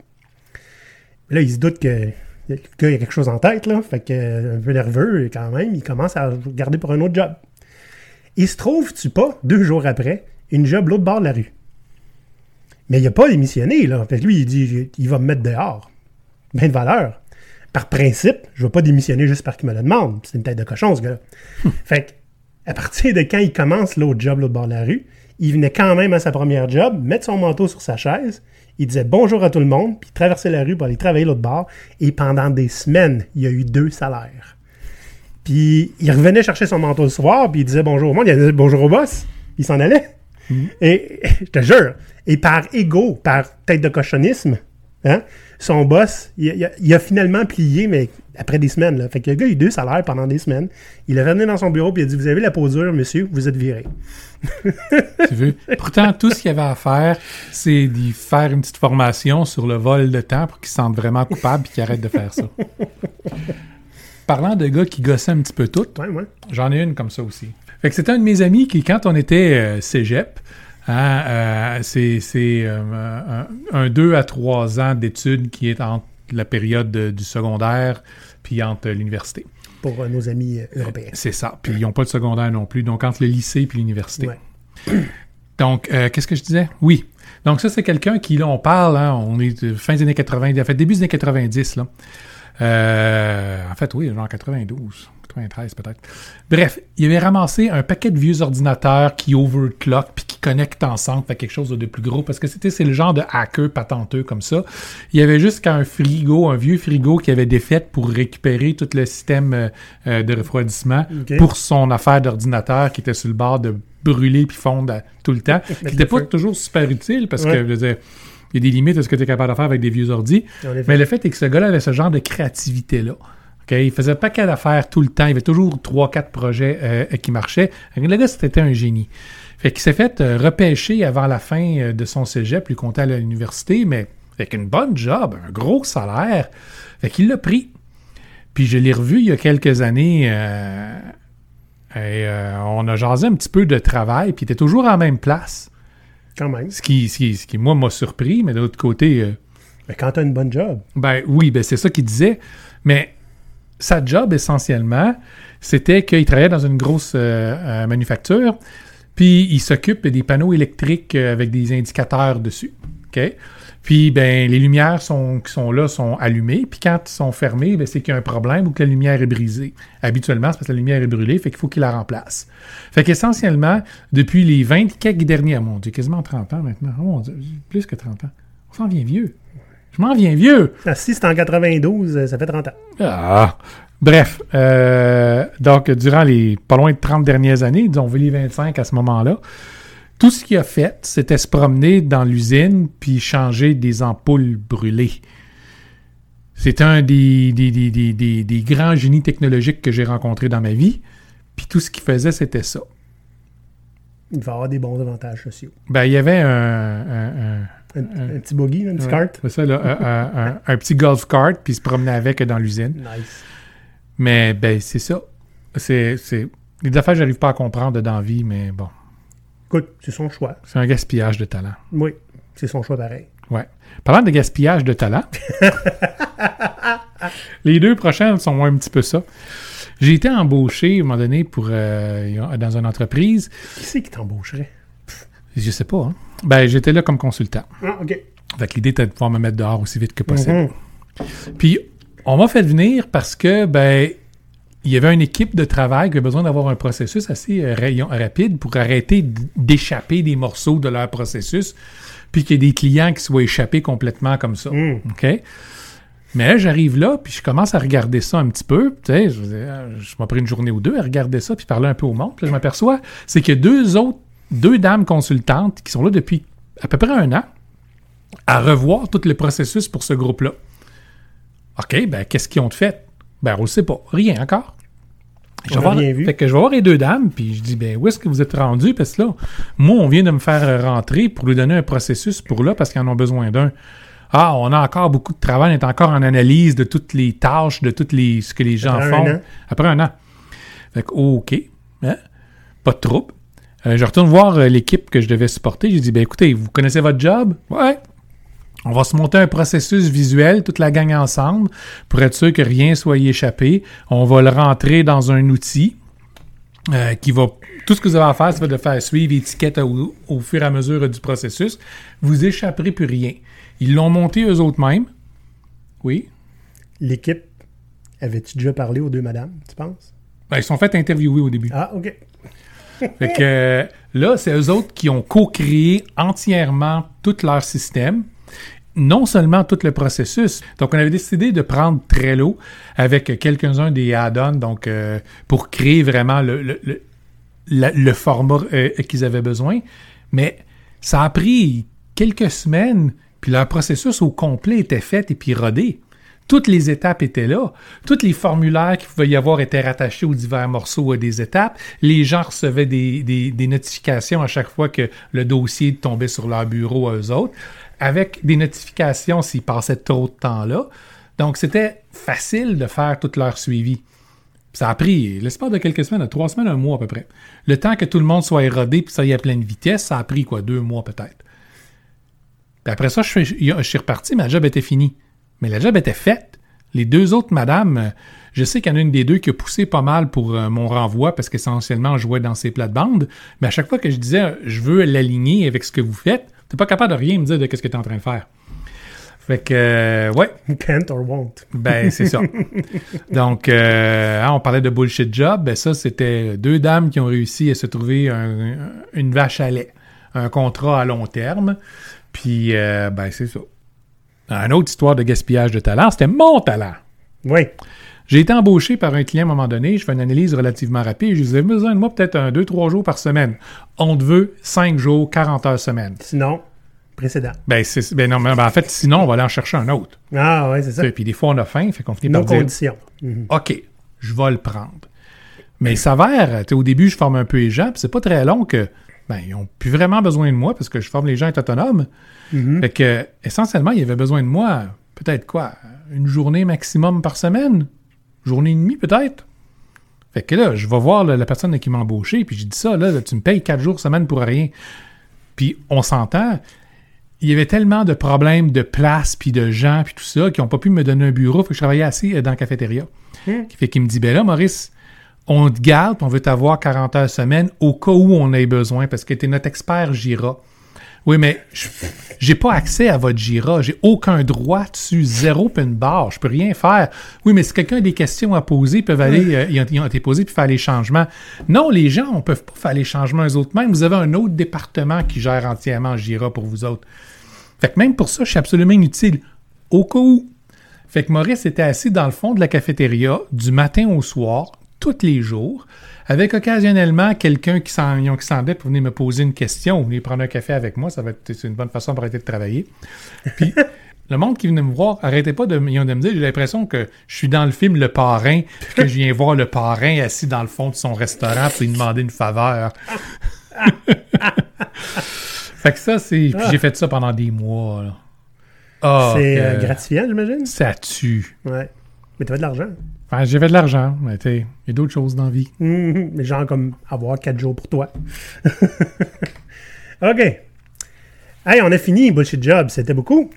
Là, il se doute que le gars, a quelque chose en tête, là. Fait que, un peu nerveux, quand même, il commence à regarder pour un autre job. Il se trouve-tu pas, deux jours après, une job l'autre bord de la rue? Mais il n'a pas démissionné, là. Fait que lui, il dit, il va me mettre dehors. Ben de valeur. Par principe, je ne vais pas démissionner juste parce qu'il me le demande. C'est une tête de cochon, ce gars-là. fait que, à partir de quand il commence l'autre job l'autre bord de la rue, il venait quand même à sa première job, mettre son manteau sur sa chaise, il disait bonjour à tout le monde, puis il traversait la rue pour aller travailler l'autre bord, et pendant des semaines, il y a eu deux salaires. Puis il revenait chercher son manteau le soir, puis il disait bonjour au monde, il disait bonjour au boss, il s'en allait. Et je te jure, et par ego, par tête de cochonnisme, hein, son boss, il, il a, il a finalement plié, mais après des semaines. Là. Fait que le gars a eu deux salaires pendant des semaines. Il est revenu dans son bureau puis il a dit Vous avez la posure, monsieur, vous êtes viré. Tu veux? Pourtant, tout ce qu'il y avait à faire, c'est d'y faire une petite formation sur le vol de temps pour qu'il se sente vraiment coupable et qu'il arrête de faire ça. Parlant de gars qui gossaient un petit peu tout, Ouais, ouais. J'en ai une comme ça aussi. Fait que c'était un de mes amis qui, quand on était euh, cégep, hein, euh, c'est c'est, euh, un, un deux à trois ans d'études qui est entre la période de- du secondaire puis entre l'université. Pour euh, nos amis euh, européens. C'est ça. Puis ils n'ont pas de secondaire non plus. Donc entre le lycée puis l'université. Ouais. Donc, euh, qu'est-ce que je disais? Oui. Donc ça, c'est quelqu'un qui, là, on parle, hein, on est de fin des années 80, en fait, début des années 90, là. En fait, oui, genre 92, 93 peut-être. Bref, il avait ramassé un paquet de vieux ordinateurs qui overclock puis qui connectent ensemble, fait quelque chose de plus gros, parce que c'était c'est le genre de hacker patenteux comme ça. Il y avait juste qu'un frigo, un vieux frigo qui avait défait pour récupérer tout le système euh, euh, de refroidissement pour son affaire d'ordinateur qui était sur le bord de brûler puis fondre à- tout le temps, qui n'était pas toujours super utile parce Ouais. que je veux dire, il y a des limites à ce que tu es capable de faire avec des vieux effet. Mais le fait est que ce gars-là avait ce genre de créativité-là. Il faisait pas qu'à d'affaires tout le temps. Il y avait toujours trois, quatre projets euh, qui marchaient. Le gars, c'était un génie. Fait qu'il s'est fait euh, repêcher avant la fin euh, de son cégep, lui comptait à l'université, mais avec une bonne job, un gros salaire. Fait qu'il l'a pris. Puis je l'ai revu il y a quelques années. euh, et euh, on a jasé un petit peu de travail, puis il était toujours en même place. Quand même. Ce qui, ce qui, ce qui, moi, m'a surpris, mais de l'autre côté, euh, Mais quand tu as une bonne job, ben oui, ben c'est ça qu'il disait. Mais sa job, essentiellement, c'était qu'il travaillait dans une grosse euh, euh, manufacture, puis il s'occupe des panneaux électriques euh, avec des indicateurs dessus. Puis, ben, les lumières qui sont là sont allumées, puis quand ils sont fermées, ben, c'est qu'il y a un problème ou que la lumière est brisée. Habituellement, c'est parce que la lumière est brûlée, fait qu'il faut qu'il la remplace. Fait qu'essentiellement, depuis les 20 quelques derniers, mon Dieu, quasiment 30 ans maintenant, oh mon plus que 30 ans, on s'en vient vieux. Je m'en viens vieux. ah, si c'est en 92, euh, ça fait 30 ans. Ah. Bref, euh, donc durant les pas loin de 30 dernières années, disons les 25 à ce moment-là, tout ce qu'il a fait, c'était se promener dans l'usine puis changer des ampoules brûlées. C'est un des, des, des, des, des- des grands génies technologiques que j'ai rencontrés dans ma vie. Puis tout ce qu'il faisait, c'était ça. Il va avoir des bons avantages sociaux. Ben, il y avait un, un- un- Un, un petit buggy, un petit ouais, cart. c'est ça, là, un, petit golf cart, puis il se promenait avec dans l'usine. Nice. Mais ben, c'est ça. C'est, c'est... Les affaires, j'arrive pas à comprendre dans la vie, mais bon. Écoute, c'est son choix. C'est un gaspillage de talent. Oui, c'est son choix pareil. Ouais. Parlant de gaspillage de talent, les deux prochaines sont un petit peu ça. J'ai été embauché à un moment donné pour, euh, dans une entreprise. Qui c'est qui t'embaucherait? Je sais pas. Hein? Ben, j'étais là comme consultant. Ah, OK. Fait que l'idée était de pouvoir me mettre dehors aussi vite que possible. Mhm. Puis, on m'a fait venir parce que, ben, il y avait une équipe de travail qui avait besoin d'avoir un processus assez euh, rayon- rapide pour arrêter d'échapper des morceaux de leur processus, puis qu'il y ait des clients qui soient échappés complètement comme ça. Mm. OK? Mais j'arrive là, puis je commence à regarder ça un petit peu. Tu sais, je, m'ai pris une journée ou deux à regarder ça, puis parler un peu au monde. Puis là, je m'aperçois, c'est a deux autres, deux dames consultantes qui sont là depuis à peu près un an à revoir tout le processus pour ce groupe-là. OK, ben qu'est-ce qu'ils ont fait? Ben, on le sait pas. Rien encore. Je vais voir- vu. Fait que je vais voir les deux dames, puis je dis, ben, où est-ce que vous êtes rendus? Parce que là, moi, on vient de me faire rentrer pour lui donner un processus pour là, parce qu'ils en ont besoin d'un. Ah, on a encore beaucoup de travail, on est encore en analyse de toutes les tâches, de toutes les, ce que les gens Après font. Après un an. Fait que, OK. hein, Pas de trouble. Euh, je retourne voir euh, l'équipe que je devais supporter. J'ai dit, ben, écoutez, vous connaissez votre job? Ouais. On va se monter un processus visuel, toute la gang ensemble, pour être sûr que rien soit y échappé. On va le rentrer dans un outil euh, qui va. Tout ce que vous avez à faire, c'est de faire suivre l'étiquette au, au fur et à mesure du processus. Vous échapperez plus rien. Ils l'ont monté eux autres mêmes. Oui. L'équipe, avais-tu déjà parlé aux deux madames, tu penses? Ben, ils sont fait interviewer au début. Ah, OK. Fait que là, c'est eux autres qui ont co-créé entièrement tout leur système. Non seulement tout le processus. Donc, on avait décidé de prendre Trello avec quelques-uns des add-ons, donc euh, pour créer vraiment le, le, le, le format euh, qu'ils avaient besoin. Mais ça a pris quelques semaines, puis leur processus au complet était fait et puis rodé. Toutes les étapes étaient là. Tous les formulaires qu'il pouvait y avoir étaient rattachés aux divers morceaux euh, des étapes. Les gens recevaient des, notifications à chaque fois que le dossier tombait sur leur bureau à eux autres, avec des notifications s'ils passaient trop de temps là. Donc, c'était facile de faire tout leur suivi. Ça a pris l'espace de quelques semaines, trois semaines, un mois à peu près. Le temps que tout le monde soit érodé puis ça y est à pleine vitesse, ça a pris quoi, deux mois peut-être. Puis après ça, je, fais- je suis reparti, la job était finie. Mais la job était faite. Les deux autres madames, euh, je sais qu'il y en a une des deux qui a poussé pas mal pour euh, mon renvoi parce qu'essentiellement, je jouais dans ses plates-bandes. Mais à chaque fois que je disais, je veux l'aligner avec ce que vous faites, t'es pas capable de rien me dire de ce que tu es en train de faire. Fait que, euh, ouais, Can't or won't. ben, c'est ça. Donc, euh, hein, on parlait de bullshit job. Ben, ça, c'était deux dames qui ont réussi à se trouver un- une vache à lait, un contrat à long terme. Puis, euh, ben, c'est ça. Une autre histoire de gaspillage de talent, c'était mon talent. Oui. J'ai été embauché par un client à un moment donné, je fais une analyse relativement rapide, je disais, besoin de moi peut-être un, deux, trois jours par semaine. On te veut cinq jours, 40 heures semaine. Sinon, précédent. Ben, ben non, mais ben, en fait, sinon, on va aller en chercher un autre. Ah, ouais, c'est ça. Puis des fois, on a faim, fait qu'on finit Nos par dire, conditions. Mhm. OK, je vais le prendre. Mais il s'avère, au début, je forme un peu les gens, puis c'est pas très long que, ben, ils ont plus vraiment besoin de moi parce que je forme les gens à être autonomes. Mhm. Fait que, essentiellement, ils avaient besoin de moi, peut-être quoi, une journée maximum par semaine? Journée et demie, peut-être? Fait que là, je vais voir là, la personne qui m'a embauché, puis je dis ça, là, tu me payes quatre jours semaine pour rien. Puis on s'entend, il y avait tellement de problèmes de place, puis de gens, puis tout ça, qui n'ont pas pu me donner un bureau, fait que je travaillais assez euh, dans la cafétéria. Qui fait qu'il me dit, ben là, Maurice, on te garde, puis on veut t'avoir 40 heures semaine au cas où on ait besoin, parce que tu es notre expert Jira. Oui, mais je- j'ai pas accès à votre Jira. J'ai aucun droit dessus. Zéro puis une barre. Je peux rien faire. Oui, mais si quelqu'un a des questions à poser, ils peuvent aller, euh, ils, ont, ils ont été posés puis faire les changements. Non, les gens, on peut pas faire les changements eux autres mêmes. Vous avez un autre département qui gère entièrement Jira pour vous autres. Fait que même pour ça, je suis absolument inutile. Au cas où. Fait que Maurice était assis dans le fond de la cafétéria du matin au soir, tous les jours, avec occasionnellement quelqu'un qui s'en qui s'en allait pour venir me poser une question ou venir prendre un café avec moi. Ça va être une bonne façon pour arrêter de travailler. Puis le monde qui venait me voir arrêtait pas de, ils ont de me dire j'ai l'impression que je suis dans le film Le Parrain, puis que je viens voir le parrain assis dans le fond de son restaurant pour lui demander une faveur. fait que ça, c'est. Puis j'ai fait ça pendant des mois. Ah, c'est euh, gratifiant, j'imagine? ça tue. Ouais. Mais tu de l'argent. Enfin, fait de l'argent, mais tu sais, il y a d'autres choses dans la vie. Mais genre comme avoir quatre jours pour toi. OK. Hey, on a fini, Bullshit Job. C'était beaucoup.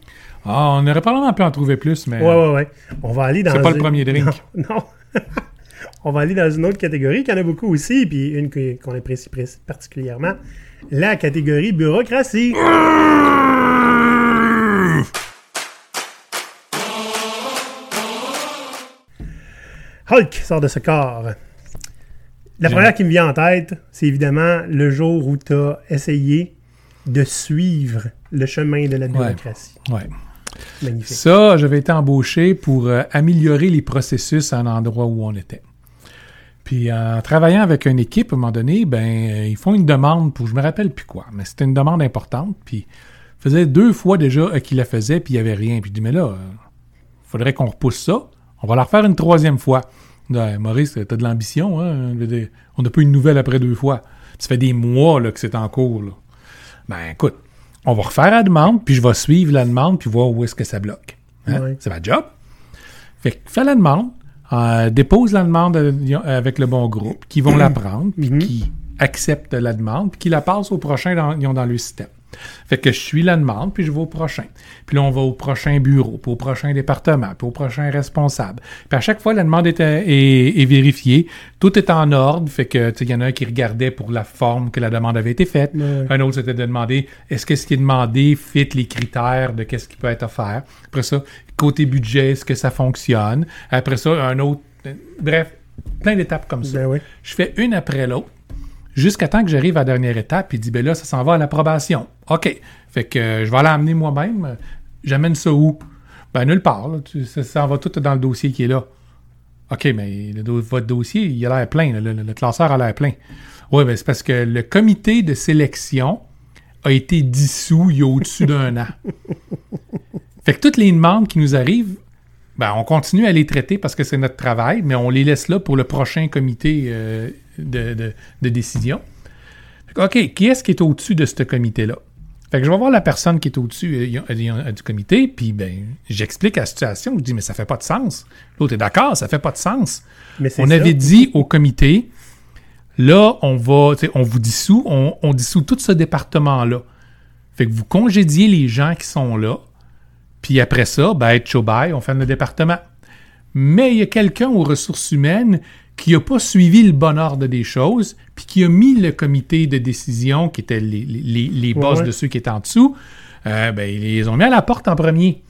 Ah, on aurait probablement pu en trouver plus, mais. Ouais, ouais, ouais. On va aller dans. C'est pas le une- premier drink. Non. non. on va aller dans une autre catégorie qui en a beaucoup aussi, puis une qu'on apprécie pré- particulièrement. La catégorie bureaucratie. Hulk sort de ce corps. La première qui me vient en tête, c'est évidemment le jour où tu as essayé de suivre le chemin de la bureaucratie. Ouais. Magnifique. Ça, j'avais été embauché pour euh, améliorer les processus à un endroit où on était. Puis en travaillant avec une équipe, à un moment donné, ben euh, ils font une demande pour, je me rappelle plus quoi, mais c'était une demande importante. Puis faisait deux fois déjà euh, qu'ils la faisaient, puis il y avait rien. Puis je dis mais là, euh, faudrait qu'on repousse ça. On va la refaire une troisième fois. Ouais, Maurice, t'as de l'ambition, hein? On n'a pas eu une nouvelle après deux fois. Ça fait des mois là, que c'est en cours. Là. Ben écoute, on va refaire la demande, puis je vais suivre la demande, puis voir où est-ce que ça bloque. Hein? C'est ma job. Fait que fais la demande, euh, dépose la demande avec le bon groupe, qui vont la prendre, puis Mhm. qui acceptent la demande, puis qui la passent au prochain dans, dans le système. Fait que je suis la demande, puis je vais au prochain. Puis là, on va au prochain bureau, puis au prochain département, puis au prochain responsable. Puis à chaque fois, la demande est, est, est vérifiée. Tout est en ordre. Fait que, il y en a un qui regardait pour la forme que la demande avait été faite. Un autre, c'était de demander est-ce que ce qui est demandé fit les critères de qu'est-ce qui peut être offert? Après ça, côté budget, est-ce que ça fonctionne? Après ça, un autre. Bref, plein d'étapes comme ça. Ben oui. Je fais une après l'autre jusqu'à temps que j'arrive à la dernière étape il dit ben là ça s'en va à l'approbation. OK. Fait que euh, je vais aller amener moi-même. J'amène ça où? Ben nulle part. ça s'en va tout dans le dossier qui est là. OK, mais votre dossier, il a l'air plein. le classeur a l'air plein. Oui, ben c'est parce que le comité de sélection a été dissous il y a au-dessus d'un an. Fait que toutes les demandes qui nous arrivent, ben, on continue à les traiter parce que c'est notre travail, mais on les laisse là pour le prochain comité euh, de, de- de décision. OK, qui est-ce qui est au-dessus de ce comité-là? Fait que je vais voir la personne qui est au-dessus euh, y- du comité, puis ben, j'explique la situation. Je dis, mais ça fait pas de sens. L'autre est d'accord, ça fait pas de sens. Mais On ça. avait dit au comité, là, on va, on vous dissout, on, on dissout tout ce département-là. Fait que vous congédiez les gens qui sont là, puis après ça, ben, bye, on ferme le département. Mais il y a quelqu'un aux ressources humaines qui n'a pas suivi le bon ordre des choses, puis qui a mis le comité de décision, qui était les, les, boss ouais. de ceux qui étaient en dessous, euh, ben, ils les ont mis à la porte en premier.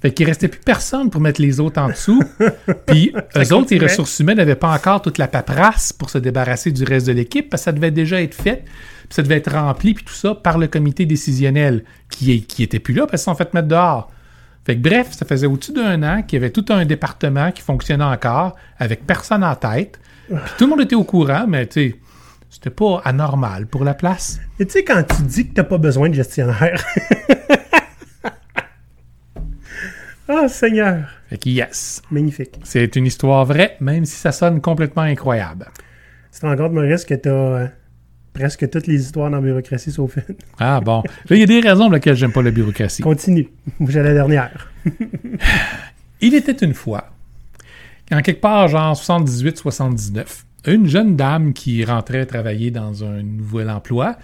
Fait qu'il restait plus personne pour mettre les autres en dessous. Puis eux autres, les ressources humaines n'avaient pas encore toute la paperasse pour se débarrasser du reste de l'équipe, parce que ça devait déjà être fait, puis ça devait être rempli, puis tout ça par le comité décisionnel, qui, est, qui était plus là, parce qu'ils sont fait mettre dehors. Fait que bref, ça faisait au-dessus d'un an qu'il y avait tout un département qui fonctionnait encore, avec personne en tête. Puis tout le monde était au courant, mais tu sais, c'était pas anormal pour la place. Et tu sais, quand tu dis que t'as pas besoin de gestionnaire. Ah, Seigneur. Fait que yes, Magnifique. c'est une histoire vraie, même si ça sonne complètement incroyable. Tu te rends compte, Maurice, que t'as euh, presque toutes les histoires dans la bureaucratie sauf une. Ah bon. Là, il y a des raisons pour lesquelles j'aime pas la bureaucratie. Continue. J'ai la dernière. Il était une fois, en quelque part, genre 78-79, une jeune dame qui rentrait travailler dans un nouvel emploi,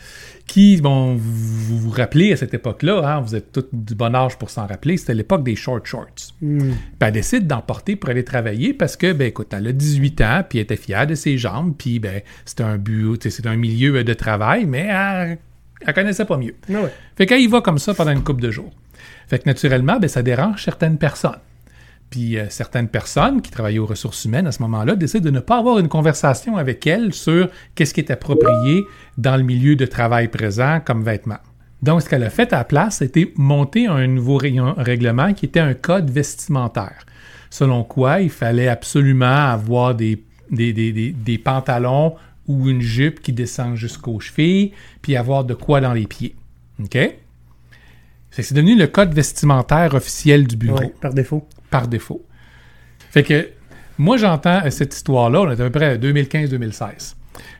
qui, bon, vous vous, rappelez à cette époque-là, hein, vous êtes tous du bon âge pour s'en rappeler, c'était l'époque des short shorts. Hmm. Puis elle décide d'en porter pour aller travailler parce que, ben écoute, elle a 18 ans, puis elle était fière de ses jambes, puis ben c'était un but, c'est un milieu de travail, mais elle, elle connaissait pas mieux. Ah ouais. Fait qu'elle y va comme ça pendant une couple de jours. Fait que naturellement, ben, ça dérange certaines personnes. Puis euh, certaines personnes qui travaillaient aux ressources humaines à ce moment-là décident de ne pas avoir une conversation avec elle sur qu'est-ce qui est approprié dans le milieu de travail présent comme vêtement. Donc, ce qu'elle a fait à la place, c'était monter un nouveau règlement qui était un code vestimentaire, selon quoi il fallait absolument avoir des, pantalons ou une jupe qui descend jusqu'aux chevilles, puis avoir de quoi dans les pieds. OK? C'est devenu le code vestimentaire officiel du bureau par défaut. Par défaut. Fait que moi, j'entends cette histoire-là, on est à peu près à 2015-2016.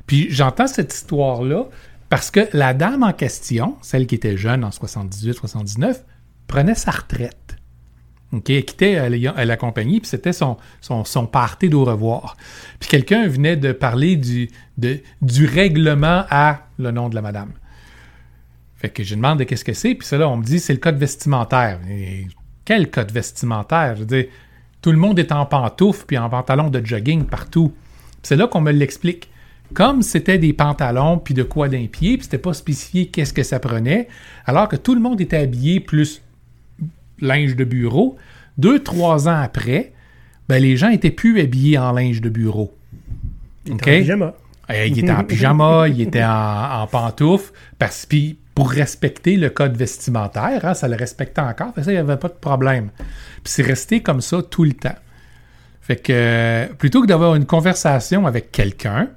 Puis j'entends cette histoire-là parce que la dame en question, celle qui était jeune en 78-79, prenait sa retraite. Elle quittait la, compagnie, puis c'était son, son, son d'au revoir. Puis quelqu'un venait de parler du, du règlement à le nom de la madame. Fait que je demande de qu'est-ce que c'est, puis là, on me dit c'est le code vestimentaire. Quel code vestimentaire? Je veux dire, tout le monde est en pantoufles puis en pantalon de jogging partout. C'est là qu'on me l'explique. Comme c'était des pantalons puis de quoi d'un pied, puis c'était pas spécifié qu'est-ce que ça prenait, alors que tout le monde était habillé plus linge de bureau, deux, trois ans après, ben, les gens étaient plus habillés en linge de bureau. OK? en pyjama. Euh, il était en pyjama, il était en, en pantoufles, parce puis pour respecter le code vestimentaire, hein, ça le respectait encore, fait ça, il n'y avait pas de problème. Puis c'est resté comme ça tout le temps. Fait que euh, plutôt que d'avoir une conversation avec quelqu'un,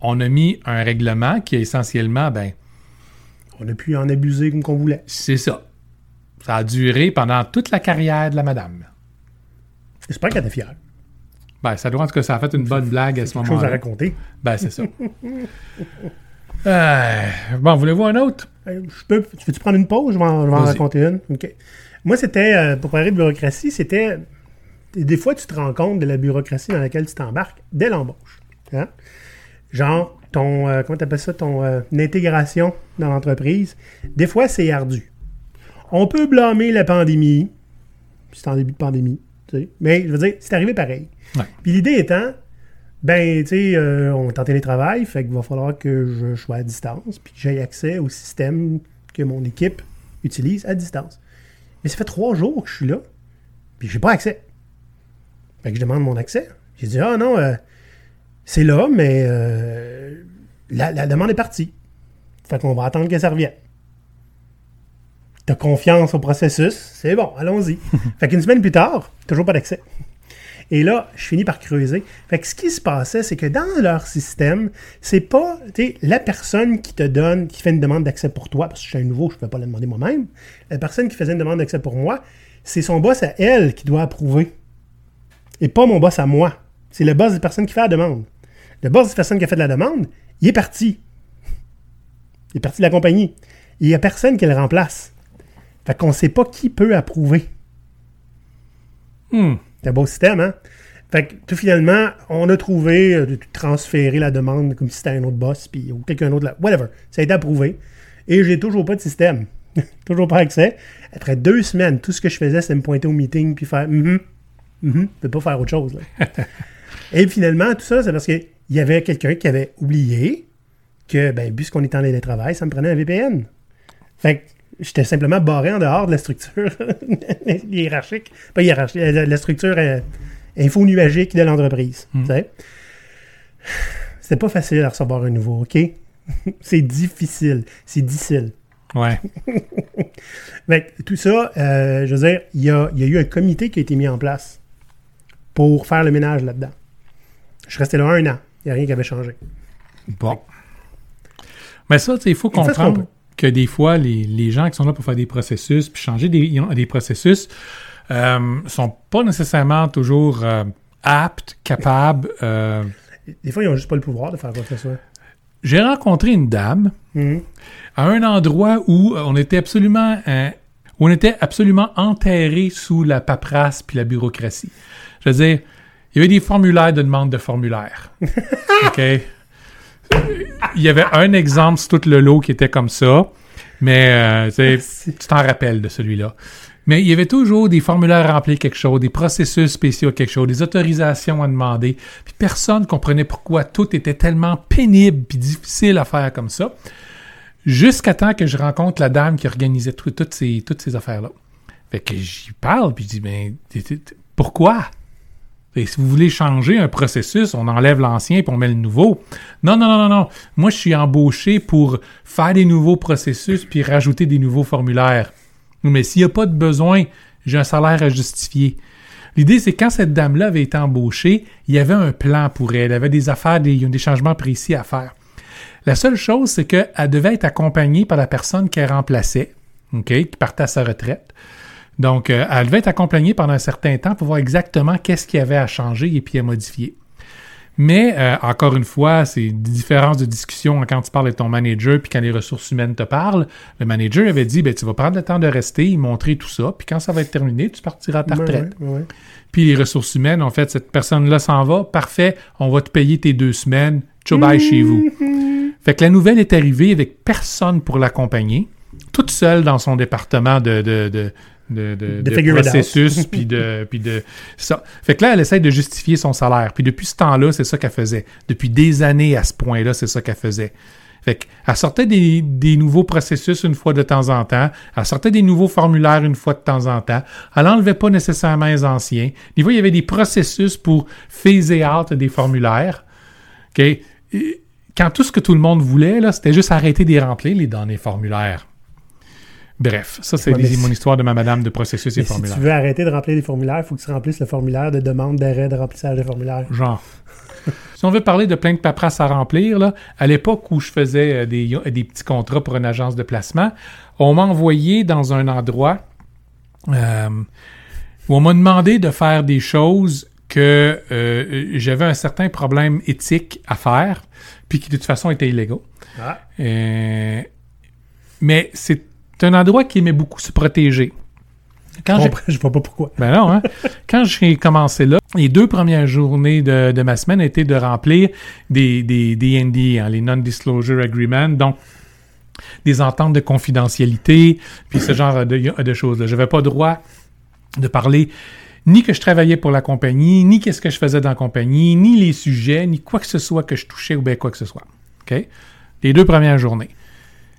on a mis un règlement qui est essentiellement, ben, On a pu en abuser comme qu'on voulait. c'est ça. Ça a duré pendant toute la carrière de la madame. J'espère qu'elle était fière. Ben, ça doit en tout cas, ça a fait une bonne blague à ce Quelque chose à moment-là. raconter. Ben, c'est ça. Euh, bon, voulez-vous un autre? Euh, Je peux, tu veux-tu prendre une pause? Je vais en, je vais en Vas-y. raconter une. OK. Moi, c'était, euh, pour parler de bureaucratie, c'était. Des fois, tu te rends compte de la bureaucratie dans laquelle tu t'embarques dès l'embauche. Hein? Genre, ton. euh, comment tu appelles ça? Ton euh, intégration dans l'entreprise. Des fois, c'est ardu. On peut blâmer la pandémie. C'est en début de pandémie. tu sais. Mais, je veux dire, c'est arrivé pareil. Ouais. Puis l'idée étant, ben, tu sais, euh, on est en télétravail, fait qu'il va falloir que je sois à distance, puis que j'aie accès au système que mon équipe utilise à distance. Mais ça fait trois jours que je suis là, puis j'ai pas accès. Fait que je demande mon accès. J'ai dit, ah non, euh, c'est là, mais euh, la, la demande est partie. Fait qu'on va attendre que ça revienne. T'as confiance au processus, c'est bon, allons-y. fait qu'une semaine plus tard, toujours pas d'accès. Et là, je finis par creuser. Fait que ce qui se passait, c'est que dans leur système, c'est pas la personne qui te donne, qui fait une demande d'accès pour toi, parce que je suis un nouveau, je ne peux pas la demander moi-même. La personne qui faisait une demande d'accès pour moi, c'est son boss à elle qui doit approuver. Et pas mon boss à moi. C'est le boss de la personne qui fait la demande. Le boss de la personne qui a fait la demande, il est parti. Il est parti de la compagnie. Il n'y a personne qui le remplace. Fait qu'on ne sait pas qui peut approuver. Hmm. C'est un beau système, hein? Fait que tout finalement, on a trouvé euh, de transférer la demande comme si c'était un autre boss, puis ou quelqu'un d'autre là. Whatever. Ça a été approuvé. Et j'ai toujours pas de système. toujours pas accès. Après deux semaines, tout ce que je faisais, c'était me pointer au meeting puis faire mhm, mhm, je peux pas faire autre chose. là. Et finalement, tout ça, c'est parce qu'il y avait quelqu'un qui avait oublié que, ben, puisqu'on est en télétravail, ça me prenait un VPN. Fait que j'étais simplement barré en dehors de la structure hiérarchique. Pas hiérarchique, la, la structure euh, info-nuagique de l'entreprise. Mm. pas facile à recevoir un nouveau, OK? c'est difficile. C'est difficile. Ouais. Tout ça, euh, je veux dire, il y a, y a eu un comité qui a été mis en place pour faire le ménage là-dedans. Je suis resté là un an. Il n'y a rien qui avait changé. Bon. Mais ça, il faut comprendre. Que des fois, les, les gens qui sont là pour faire des processus, puis changer des, des processus, euh, sont pas nécessairement toujours euh, aptes, capables. euh. Des fois, ils n'ont juste pas le pouvoir de faire quoi que ce soit. J'ai rencontré une dame Mhm. à un endroit où on était absolument euh, où on était absolument enterré sous la paperasse puis la bureaucratie. Je veux dire, il y avait des formulaires de demande de formulaires. OK? Il y avait un exemple sur tout le lot qui était comme ça, mais euh, tu t'en rappelles de celui-là. Mais il y avait toujours des formulaires à remplir quelque chose, des processus spéciaux quelque chose, des autorisations à demander. Puis personne comprenait pourquoi tout était tellement pénible puis difficile à faire comme ça. Jusqu'à temps que je rencontre la dame qui organisait tout- toutes ces, toutes ces affaires-là. Fait que j'y parle, puis je dis, ben, t- t- pourquoi? Et si vous voulez changer un processus, on enlève l'ancien puis on met le nouveau. Non, non, non, non, non. Moi, je suis embauché pour faire des nouveaux processus puis rajouter des nouveaux formulaires. Mais s'il n'y a pas de besoin, j'ai un salaire à justifier. L'idée, c'est quand cette dame-là avait été embauchée, il y avait un plan pour elle. Elle avait des affaires, des, des changements précis à faire. La seule chose, c'est qu'elle devait être accompagnée par la personne qu'elle remplaçait, qui partait à sa retraite. Donc, euh, elle devait être accompagnée pendant un certain temps pour voir exactement qu'est-ce qu'il y avait à changer et puis à modifier. Mais, euh, encore une fois, c'est des différences de discussion quand tu parles avec ton manager puis quand les ressources humaines te parlent. Le manager avait dit, ben, tu vas prendre le temps de rester, y montrer tout ça, puis quand ça va être terminé, tu partiras à ta Ouais, retraite. ouais, ouais. Puis les ressources humaines ont fait, cette personne-là s'en va, parfait, on va te payer tes deux semaines, ciao bye chez vous. Fait que la nouvelle est arrivée avec personne pour l'accompagner, toute seule dans son département de, de, de, de, de- processus, puis de, puis de ça. Fait que là, elle essaie de justifier son salaire. Puis depuis ce temps-là, c'est ça qu'elle faisait. Depuis des années à ce point-là, c'est ça qu'elle faisait. Fait qu'elle sortait des, des nouveaux processus une fois de temps en temps. Elle sortait des nouveaux formulaires une fois de temps en temps. Elle n'enlevait pas nécessairement les anciens. Des fois, il y avait des processus pour phaser out des formulaires. OK? Et Quand tout ce que tout le monde voulait, là, c'était juste arrêter de les remplir, les données formulaires. Bref, ça, c'est Ouais, mon si- histoire de ma madame de processus et Mais si formulaires. tu veux arrêter de remplir les formulaires, il faut que tu remplisses le formulaire de demande d'arrêt de remplissage de formulaire. Genre. si on veut parler de plein de paperasses à remplir, là, à l'époque où je faisais euh, des, des petits contrats pour une agence de placement, on m'a envoyé dans un endroit. euh, où on m'a demandé de faire des choses que euh, j'avais un certain problème éthique à faire, puis qui de toute façon étaient illégaux. Ah. Euh, mais c'est un endroit qui aimait beaucoup se protéger. Quand comprends, je vois pas pourquoi. ben non, hein? Quand j'ai commencé là, les deux premières journées de, de ma semaine étaient de remplir des, des, hein, les Non-Disclosure Agreements, donc des ententes de confidentialité, puis ce genre de, de choses-là. Je n'avais pas droit de parler ni que je travaillais pour la compagnie, ni qu'est-ce que je faisais dans la compagnie, ni les sujets, ni quoi que ce soit que je touchais ou bien quoi que ce soit. OK? Les deux premières journées.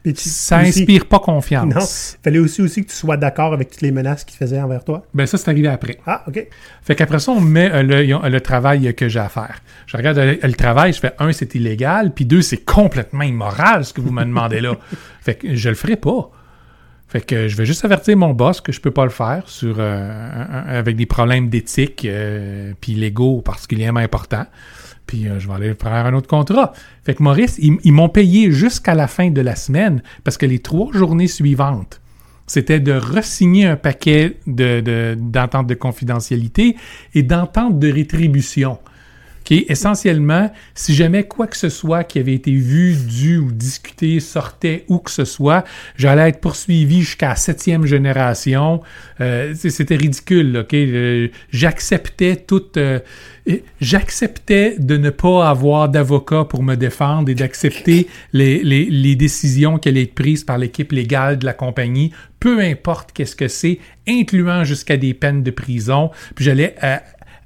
Puis tu- Ça aussi- inspire pas confiance. Non. Fallait aussi, aussi que tu sois d'accord avec toutes les menaces qu'ils faisaient envers toi. Ben ça, c'est arrivé après. Ah, OK. Fait qu'après ça, on met euh, le, euh, le travail que j'ai à faire. Je regarde euh, le travail, je fais un, c'est illégal, puis deux, c'est complètement immoral ce que vous me demandez là. Fait que je le ferai pas. Fait que je vais juste avertir mon boss que je peux pas le faire sur euh, avec des problèmes d'éthique euh, puis légaux particulièrement importants. Puis euh, je vais aller faire un autre contrat. Fait que Maurice, ils, m'ont payé jusqu'à la fin de la semaine parce que les trois journées suivantes, c'était de resigner un paquet de, de- d'ententes de, confidentialité et d'ententes de rétribution. Essentiellement, si jamais quoi que ce soit qui avait été vu, dû ou discuté sortait où que ce soit, j'allais être poursuivi jusqu'à la septième génération. Euh, c'était ridicule, OK? Euh, j'acceptais toute... euh, j'acceptais de ne pas avoir d'avocat pour me défendre et d'accepter les, les, les décisions qui allaient être prises par l'équipe légale de la compagnie, peu importe qu'est-ce que c'est, incluant jusqu'à des peines de prison. Puis j'allais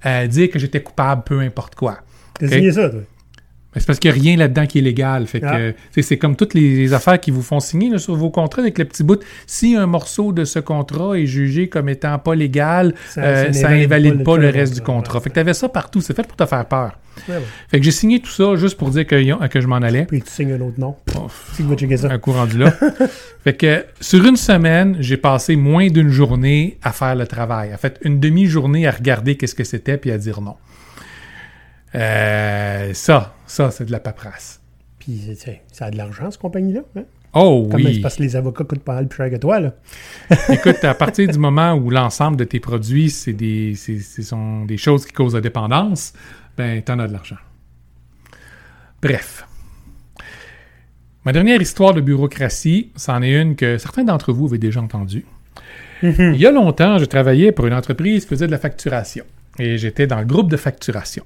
euh, dire que j'étais coupable, peu importe quoi. T'as signé ça, toi? C'est parce qu'il n'y a rien là-dedans qui est légal. Fait que, Ah. c'est comme toutes les, les affaires qui vous font signer là, sur vos contrats avec le petit bout. Si un morceau de ce contrat est jugé comme étant pas légal, Ça- euh, ça invalide pas le reste du contrat. Fait que tu avais ça partout. C'est fait pour te faire peur. Ouais, ouais. Fait que j'ai signé tout ça juste pour dire que, que je m'en allais. Puis tu signes un autre nom. Oh, un coup rendu là. fait que sur une semaine, j'ai passé moins d'une journée à faire le travail. En fait, une demi-journée à regarder qu'est-ce que c'était puis à dire non. Euh, ça, ça, c'est de la paperasse. Puis tu sais, ça a de l'argent, cette compagnie-là. Hein? Oh Comme oui. parce que les avocats coûtent pas mal plus cher que toi, là. Écoute, à partir du moment où l'ensemble de tes produits, c'est des, c'est- ce sont des choses qui causent la dépendance, ben, t'en as de l'argent. Bref. Ma dernière histoire de bureaucratie, c'en est une que certains d'entre vous avaient déjà entendue. Il y a longtemps, je travaillais pour une entreprise qui faisait de la facturation. Et j'étais dans le groupe de facturation.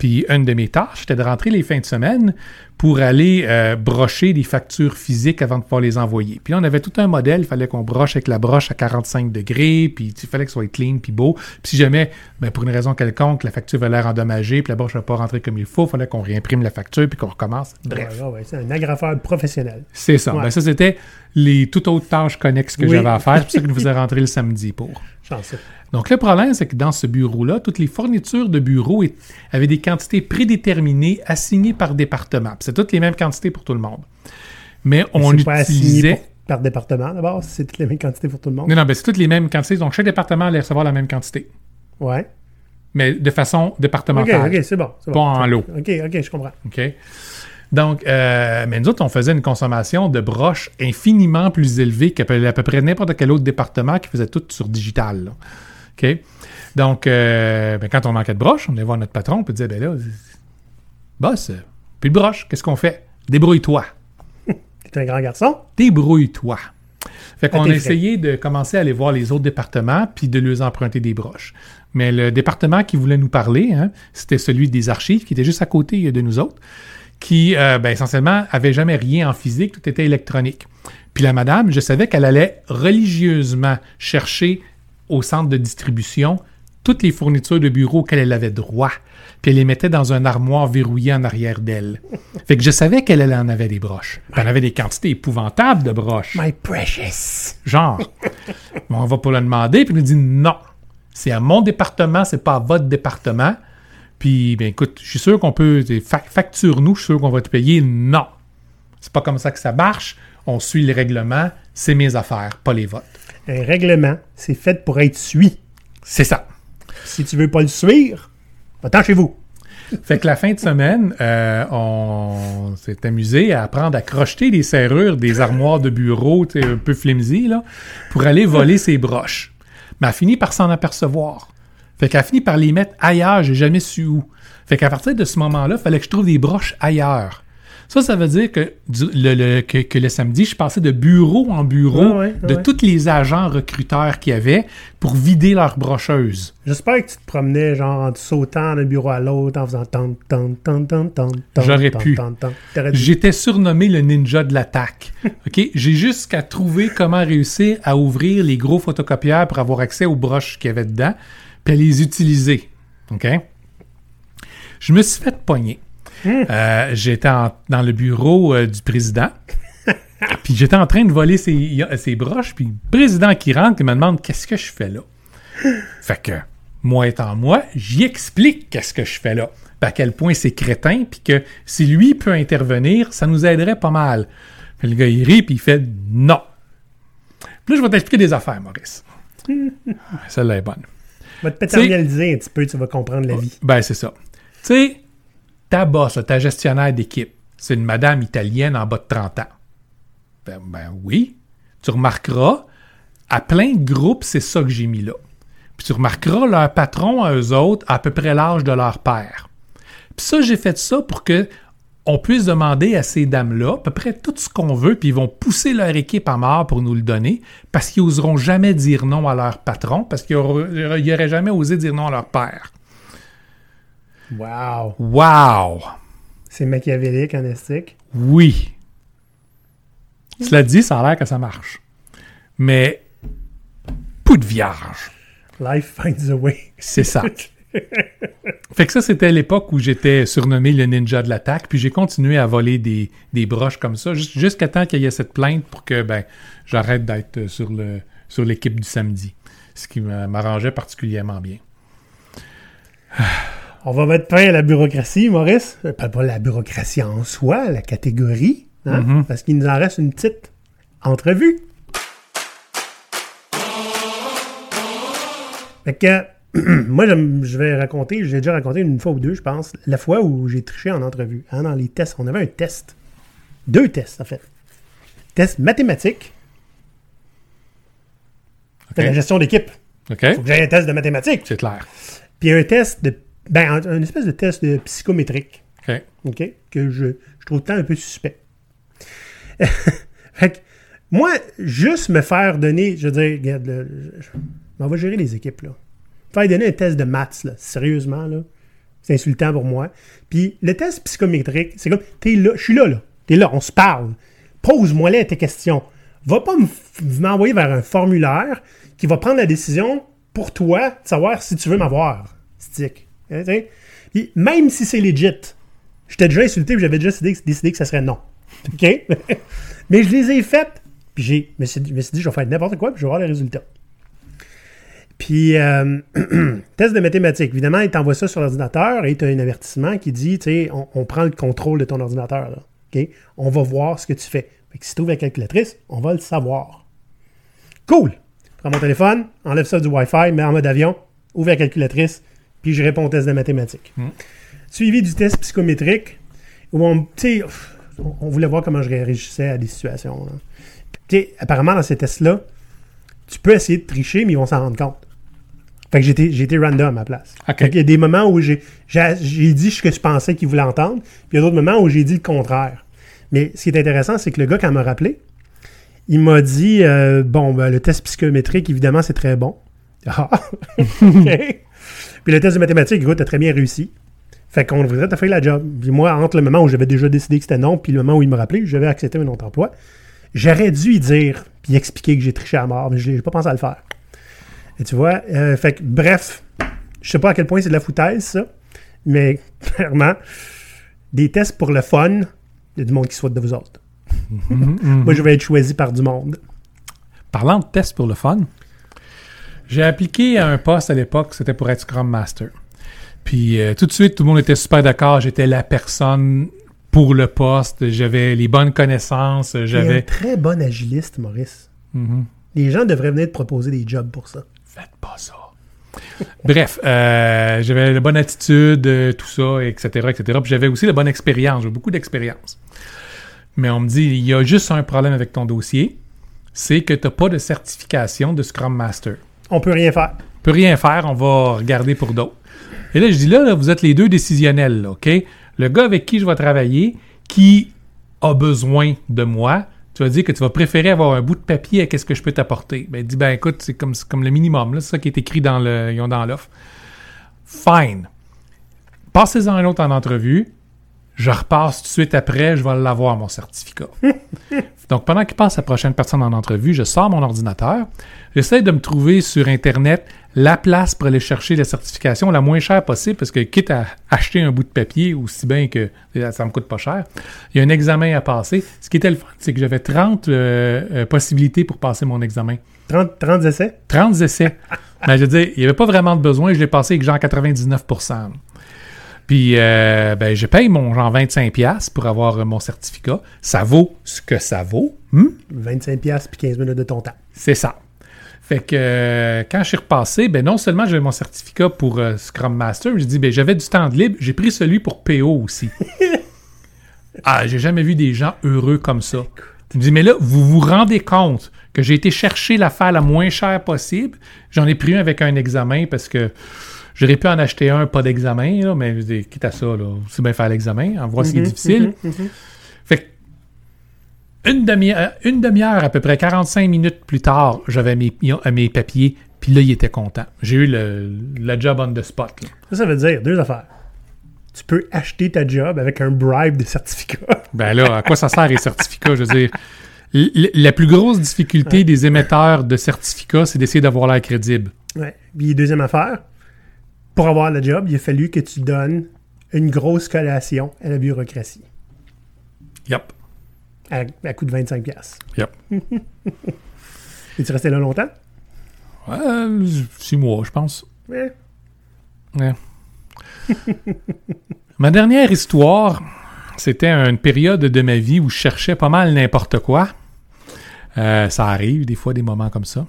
Puis une de mes tâches, c'était de rentrer les fins de semaine pour aller euh, brocher des factures physiques avant de pouvoir les envoyer. Puis là, on avait tout un modèle, il fallait qu'on broche avec la broche à 45 degrés, puis il fallait que ce soit clean, puis beau. Puis si jamais, ben, pour une raison quelconque, la facture avait l'air endommagée, puis la broche n'a pas rentré comme il faut, il fallait qu'on réimprime la facture, puis qu'on recommence. Bref. Ouais, ouais, c'est un agrafeur professionnel. C'est ça. Ouais. Ben, ça, c'était les toutes autres tâches connexes que Oui. j'avais à faire. C'est pour ça que je vous ai rentré le samedi pour. Chanceux. Donc, le problème, c'est que dans ce bureau-là, toutes les fournitures de bureau avaient des quantités prédéterminées assignées par département. C'est toutes les mêmes quantités pour tout le monde. Mais on pas utilisait... pour- par département, d'abord, c'est toutes les mêmes quantités pour tout le monde? Non, non, ben, c'est toutes les mêmes quantités. Donc, chaque département allait recevoir la même quantité. Ouais. Mais de façon OK, départementale. OK, c'est bon. Pas bon. en lot. OK, OK, je comprends. OK? Donc, euh, mais nous autres, on faisait une consommation de broches infiniment plus élevée qu'à peu, près n'importe quel autre département qui faisait tout sur digital. là. OK? Donc, euh, ben, quand on manquait de broches, on allait voir notre patron et disait, ben là, boss, plus de broches, qu'est-ce qu'on fait? Débrouille-toi. T'es un grand garçon? Débrouille-toi. Fait qu'on tes a essayé de commencer à aller voir les autres départements puis de leur emprunter des broches. Mais le département qui voulait nous parler, hein, c'était celui des archives qui était juste à côté de nous autres, qui euh, ben, essentiellement avait jamais rien en physique, tout était électronique. Puis la madame, je savais qu'elle allait religieusement chercher au centre de distribution toutes les fournitures de bureau auxquelles elle avait droit. Puis elle les mettait dans un armoire verrouillé en arrière d'elle. Fait que je savais qu'elle elle en avait des broches. Puis elle avait des quantités épouvantables de broches. My precious. Genre. On va pour le demander, puis il nous dit non. C'est à mon département, c'est pas à votre département. Puis, ben écoute, je suis sûr qu'on peut. fa- Facture-nous, je suis sûr qu'on va te payer. Non. C'est pas comme ça que ça marche. On suit les règlements. C'est mes affaires, pas les votes. Un règlement, c'est fait pour être suivi. C'est ça. Si tu veux pas le suivre, va-t'en chez vous. Fait que la fin de semaine, euh, on s'est amusé à apprendre à crocheter des serrures des armoires de bureau, un peu flimsy, là, pour aller voler ses broches. mais elle finit par s'en apercevoir. Fait qu'elle finit par les mettre ailleurs, j'ai jamais su où. Fait qu'à partir de ce moment-là, il fallait que je trouve des broches ailleurs. Ça, ça veut dire que, du- le, le- que, que le samedi, je passais de bureau en bureau Ouais, ouais, de ouais. tous les agents recruteurs qu'il y avait pour vider leurs brocheuses. J'espère que tu te promenais genre en sautant d'un bureau à l'autre en faisant tant, tant, tant, tant, tant, tant. J'aurais pu. J'étais surnommé le ninja de l'attaque. OK? J'ai juste qu'à trouver comment réussir à ouvrir les gros photocopieurs pour avoir accès aux broches qu'il y avait dedans, les utiliser. OK? Je me suis fait pogner. Euh, j'étais dans le bureau euh, du président. puis j'étais en train de voler ses, ses broches, puis le président qui rentre, il me demande qu'est-ce que je fais là? Fait que, moi étant moi, j'y explique qu'est-ce que je fais là. Puis à quel point c'est crétin, puis que si lui peut intervenir, ça nous aiderait pas mal. Puis le gars, il rit, puis il fait non. Puis là, je vais t'expliquer des affaires, Maurice. Celle-là est bonne. Va te paternaliser un petit peu, tu vas comprendre la vie. Ben, c'est ça. Tu sais, ta boss, ta gestionnaire d'équipe, c'est une madame italienne en bas de 30 ans. Ben, ben oui. Tu remarqueras, à plein de groupes, c'est ça que j'ai mis là. Puis tu remarqueras, leur patron à eux autres, à peu près l'âge de leur père. Puis ça, j'ai fait ça pour que on puisse demander à ces dames-là à peu près tout ce qu'on veut, puis ils vont pousser leur équipe à mort pour nous le donner, parce qu'ils n'oseront jamais dire non à leur patron, parce qu'ils n'auraient jamais osé dire non à leur père. Wow. Wow! C'est machiavélique en estique. Oui. Cela dit, ça a l'air que ça marche. Mais, pou de vierge. Life finds a way. C'est ça. fait que ça, c'était l'époque où j'étais surnommé le ninja de l'attaque, puis j'ai continué à voler des, des broches comme ça, jus- jusqu'à temps qu'il y ait cette plainte pour que ben, j'arrête d'être sur le sur l'équipe du samedi. Ce qui m'a- m'arrangeait particulièrement bien. On va mettre fin à la bureaucratie, Maurice. Euh, Pas, la bureaucratie en soi, la catégorie. hein, Mhm. Parce qu'il nous en reste une petite entrevue. Fait que, moi, je vais raconter, j'ai déjà raconté une fois ou deux, je pense, la fois où j'ai triché en entrevue. hein, dans les tests. On avait un test. Deux tests, en fait. Test mathématique. C'était la gestion d'équipe. OK? Faut que j'aille un test de mathématiques. C'est clair. Puis un test de. Ben, un, un espèce de test de psychométrique. OK. OK? Que je, je trouve tant un peu suspect. fait que, moi, juste me faire donner. Je veux dire, regarde, là, je, je m'en vais gérer les équipes, là. Faire donner un test de maths, là, sérieusement, là. C'est insultant pour moi. Puis le test psychométrique, c'est comme, t'es là, je suis là, là. T'es là, on se parle. Pose-moi là tes questions. Va pas m'envoyer vers un formulaire qui va prendre la décision pour toi de savoir si tu veux m'avoir. Stick. Puis même si c'est legit, j'étais déjà insulté j'avais déjà décidé, que ça serait non. OK? Mais je les ai faites. Puis je me suis dit, je vais faire n'importe quoi puis je vais voir les résultats. Puis, euh, test de mathématiques. Évidemment, il t'envoie ça sur l'ordinateur et tu as un avertissement qui dit, tu sais, on, on prend le contrôle de ton ordinateur. Là? On va voir ce que tu fais. Fait que si tu trouves la calculatrice, on va le savoir. Cool! Prends mon téléphone, enlève ça du Wi-Fi, mets en mode avion, ouvre la calculatrice, puis je réponds au test de mathématiques. Suivi du test psychométrique, où on, on, on voulait voir comment je réagissais à des situations. là. Tu sais, apparemment, dans ces tests-là, tu peux essayer de tricher, mais ils vont s'en rendre compte. Fait que j'étais, j'ai été random à ma place. Fait qu'il y a des moments où j'ai, j'ai, j'ai dit ce que je pensais qu'ils voulaient entendre, puis il y a d'autres moments où j'ai dit le contraire. Mais ce qui est intéressant, c'est que le gars, quand il m'a rappelé, il m'a dit euh, Bon, ben, le test psychométrique, évidemment, c'est très bon. Ah, OK. Puis le test de mathématiques, écoute, t'as très bien réussi. Fait qu'on devrait t'as fait la job. Puis moi, entre le moment où j'avais déjà décidé que c'était non, puis le moment où il me rappelait, j'avais accepté un autre emploi. J'aurais dû y dire, puis expliquer que j'ai triché à mort, mais j'ai j'ai pas pensé à le faire. Et tu vois, euh, fait que, bref, je sais pas à quel point c'est de la foutaise, ça, mais clairement, des tests pour le fun, il y a du monde qui souhaite de vous autres. Moi, je vais être choisi par du monde. Parlant de tests pour le fun, j'ai appliqué à un poste à l'époque, c'était pour être Scrum Master. Puis euh, tout de suite, tout le monde était super d'accord, j'étais la personne pour le poste, j'avais les bonnes connaissances, j'avais... très bon agiliste, Maurice. Mhm. Les gens devraient venir te proposer des jobs pour ça. Faites pas ça. Bref, euh, j'avais la bonne attitude, euh, tout ça, etc., etc. Puis j'avais aussi la bonne expérience, j'ai beaucoup d'expérience. Mais on me dit, il y a juste un problème avec ton dossier, c'est que tu n'as pas de certification de Scrum Master. On peut rien faire. On peut rien faire, on va regarder pour d'autres. Et là, je dis là, là, vous êtes les deux décisionnels, là, OK? Le gars avec qui je vais travailler, qui a besoin de moi, tu vas dire que tu vas préférer avoir un bout de papier à qu'est-ce que je peux t'apporter. Ben, dit, ben écoute, c'est comme, comme le minimum, c'est ça qui est écrit dans le, ils ont dans l'offre. Fine. Passez-en un autre en entrevue. Je repasse tout de suite après, je vais l'avoir, mon certificat. Donc, pendant qu'il passe la prochaine personne en entrevue, je sors mon ordinateur, j'essaie de me trouver sur Internet la place pour aller chercher la certification la moins chère possible, parce que quitte à acheter un bout de papier, aussi bien que ça me coûte pas cher, il y a un examen à passer. Ce qui était le fun, c'est que j'avais 30 euh, euh, possibilités pour passer mon examen. 30, 30 essais? 30 essais. Mais je veux dire, il n'y avait pas vraiment de besoin, je l'ai passé avec genre 99% puis, euh, ben, je paye mon genre 25$ pour avoir euh, mon certificat. Ça vaut ce que ça vaut. Hmm? 25$ puis 15 minutes de ton temps. C'est ça. Fait que euh, quand je suis repassé, ben non seulement j'avais mon certificat pour euh, Scrum Master, j'ai dit ben j'avais du temps de libre, j'ai pris celui pour PO aussi. ah, j'ai jamais vu des gens heureux comme ça. Tu me dis mais là vous vous rendez compte que j'ai été chercher l'affaire la moins chère possible, j'en ai pris un avec un examen parce que j'aurais pu en acheter un pas d'examen mais je dis, quitte à ça là, c'est bien faire l'examen, en voir ce qui est Mhm, difficile. mhm, mhm. Fait que une demi-heure, une demi-heure, à peu près 45 minutes plus tard, j'avais mes, mes papiers, puis là, il était content. J'ai eu le, le job on the spot. là. Ça, ça veut dire deux affaires. Tu peux acheter ta job avec un bribe de certificat. Ben là, à quoi ça sert les certificats? Je veux dire, l- la plus grosse difficulté des émetteurs de certificats, c'est d'essayer d'avoir l'air crédible. Ouais. Puis deuxième affaire, pour avoir le job, il a fallu que tu donnes une grosse collation à la bureaucratie. Yep. À, à coût de 25$. piastres. Yep. Et tu restais là longtemps? Ouais, euh, six mois, je pense. Ouais. Ouais. ma dernière histoire, c'était une période de ma vie où je cherchais pas mal n'importe quoi. Euh, ça arrive, des fois, des moments comme ça.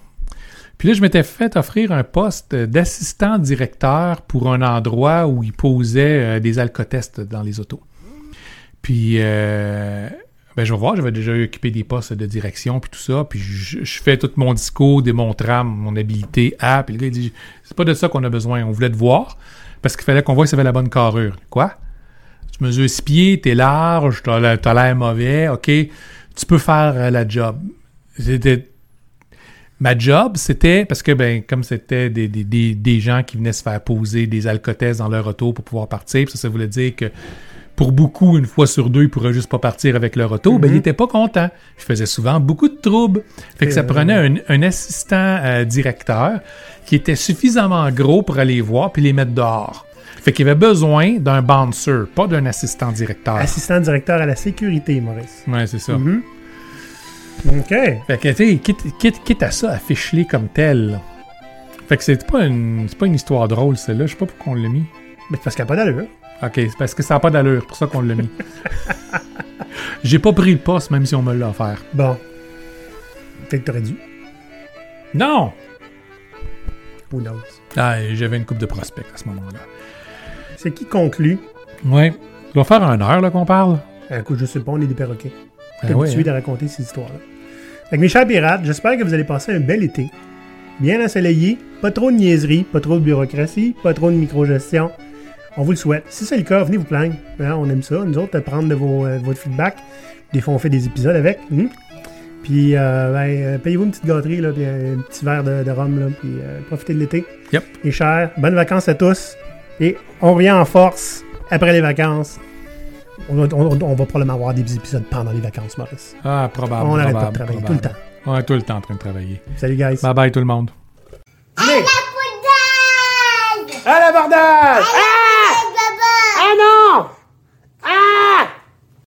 Puis là, je m'étais fait offrir un poste d'assistant directeur pour un endroit où ils posaient euh, des alcotests dans les autos. Puis, euh, ben, je vais voir, j'avais déjà occupé des postes de direction, puis tout ça. Puis, je, fais tout mon discours démontrant mon habilité à. Puis le gars, il dit C'est pas de ça qu'on a besoin. On voulait te voir parce qu'il fallait qu'on voie si avait la bonne carrure. Quoi? Tu mesures six pieds, t'es large, t'as l'air- mauvais, ok. Tu peux faire euh, la job. C'était. Ma job, c'était parce que, ben, comme c'était des, des, des, gens qui venaient se faire poser des alcotestes dans leur auto pour pouvoir partir, puis ça, ça voulait dire que pour beaucoup, une fois sur deux, ils pourraient juste pas partir avec leur auto, ben, Mhm. ils étaient pas contents. Je faisais souvent beaucoup de troubles. Fait que ça Euh. prenait un, un assistant euh, directeur qui était suffisamment gros pour aller les voir puis les mettre dehors. Fait qu'il avait besoin d'un bouncer, pas d'un assistant directeur. Assistant directeur à la sécurité, Maurice. Ouais, c'est ça. Mhm. OK. Fait que, tu quitte, quitte, quitte à ça, à ficheler comme tel. Fait que c'est pas une, c'est pas une histoire drôle, celle-là. Je sais pas pourquoi on l'a mis. Mais c'est parce qu'il n'y a pas d'allure. Ok, c'est parce que ça n'a pas d'allure, pour ça qu'on l'a mis. J'ai pas pris le poste, même si on me l'a offert. Bon. Peut-être que t'aurais dû. Non! Who knows? Ah, j'avais une coupe de prospects à ce moment-là. C'est qui conclut? Ouais. Ça doit faire une heure qu'on parle. Un coup, je sais pas, on est des perroquets. Ben T'es ouais, habitué hein. de raconter ces histoires-là. Fait que mes chers pirates, j'espère que vous allez passer un bel été. Bien ensoleillé, pas trop de niaiseries, pas trop de bureaucratie, pas trop de microgestion. On vous le souhaite. Si c'est le cas, venez vous plaindre. Hein, on aime ça. Nous autres, prendre de vos, euh, votre feedback. Des fois, on fait des épisodes avec. hmm. Puis, euh, ben, euh, payez-vous une petite gâterie, là, puis un petit verre de, de rhum, là, puis euh, profitez de l'été. Yep. Les chers, bonnes vacances à tous. Et on revient en force après les vacances. On va, on- on va probablement avoir des épisodes pendant les vacances, Maurice. Ah, probable. on n'arrête pas de travailler probable. tout le temps. On est tout le temps en train de travailler. Salut, guys. Bye bye tout le monde. Allez! Poudre À l'abordage! Baba Ah non! Ah!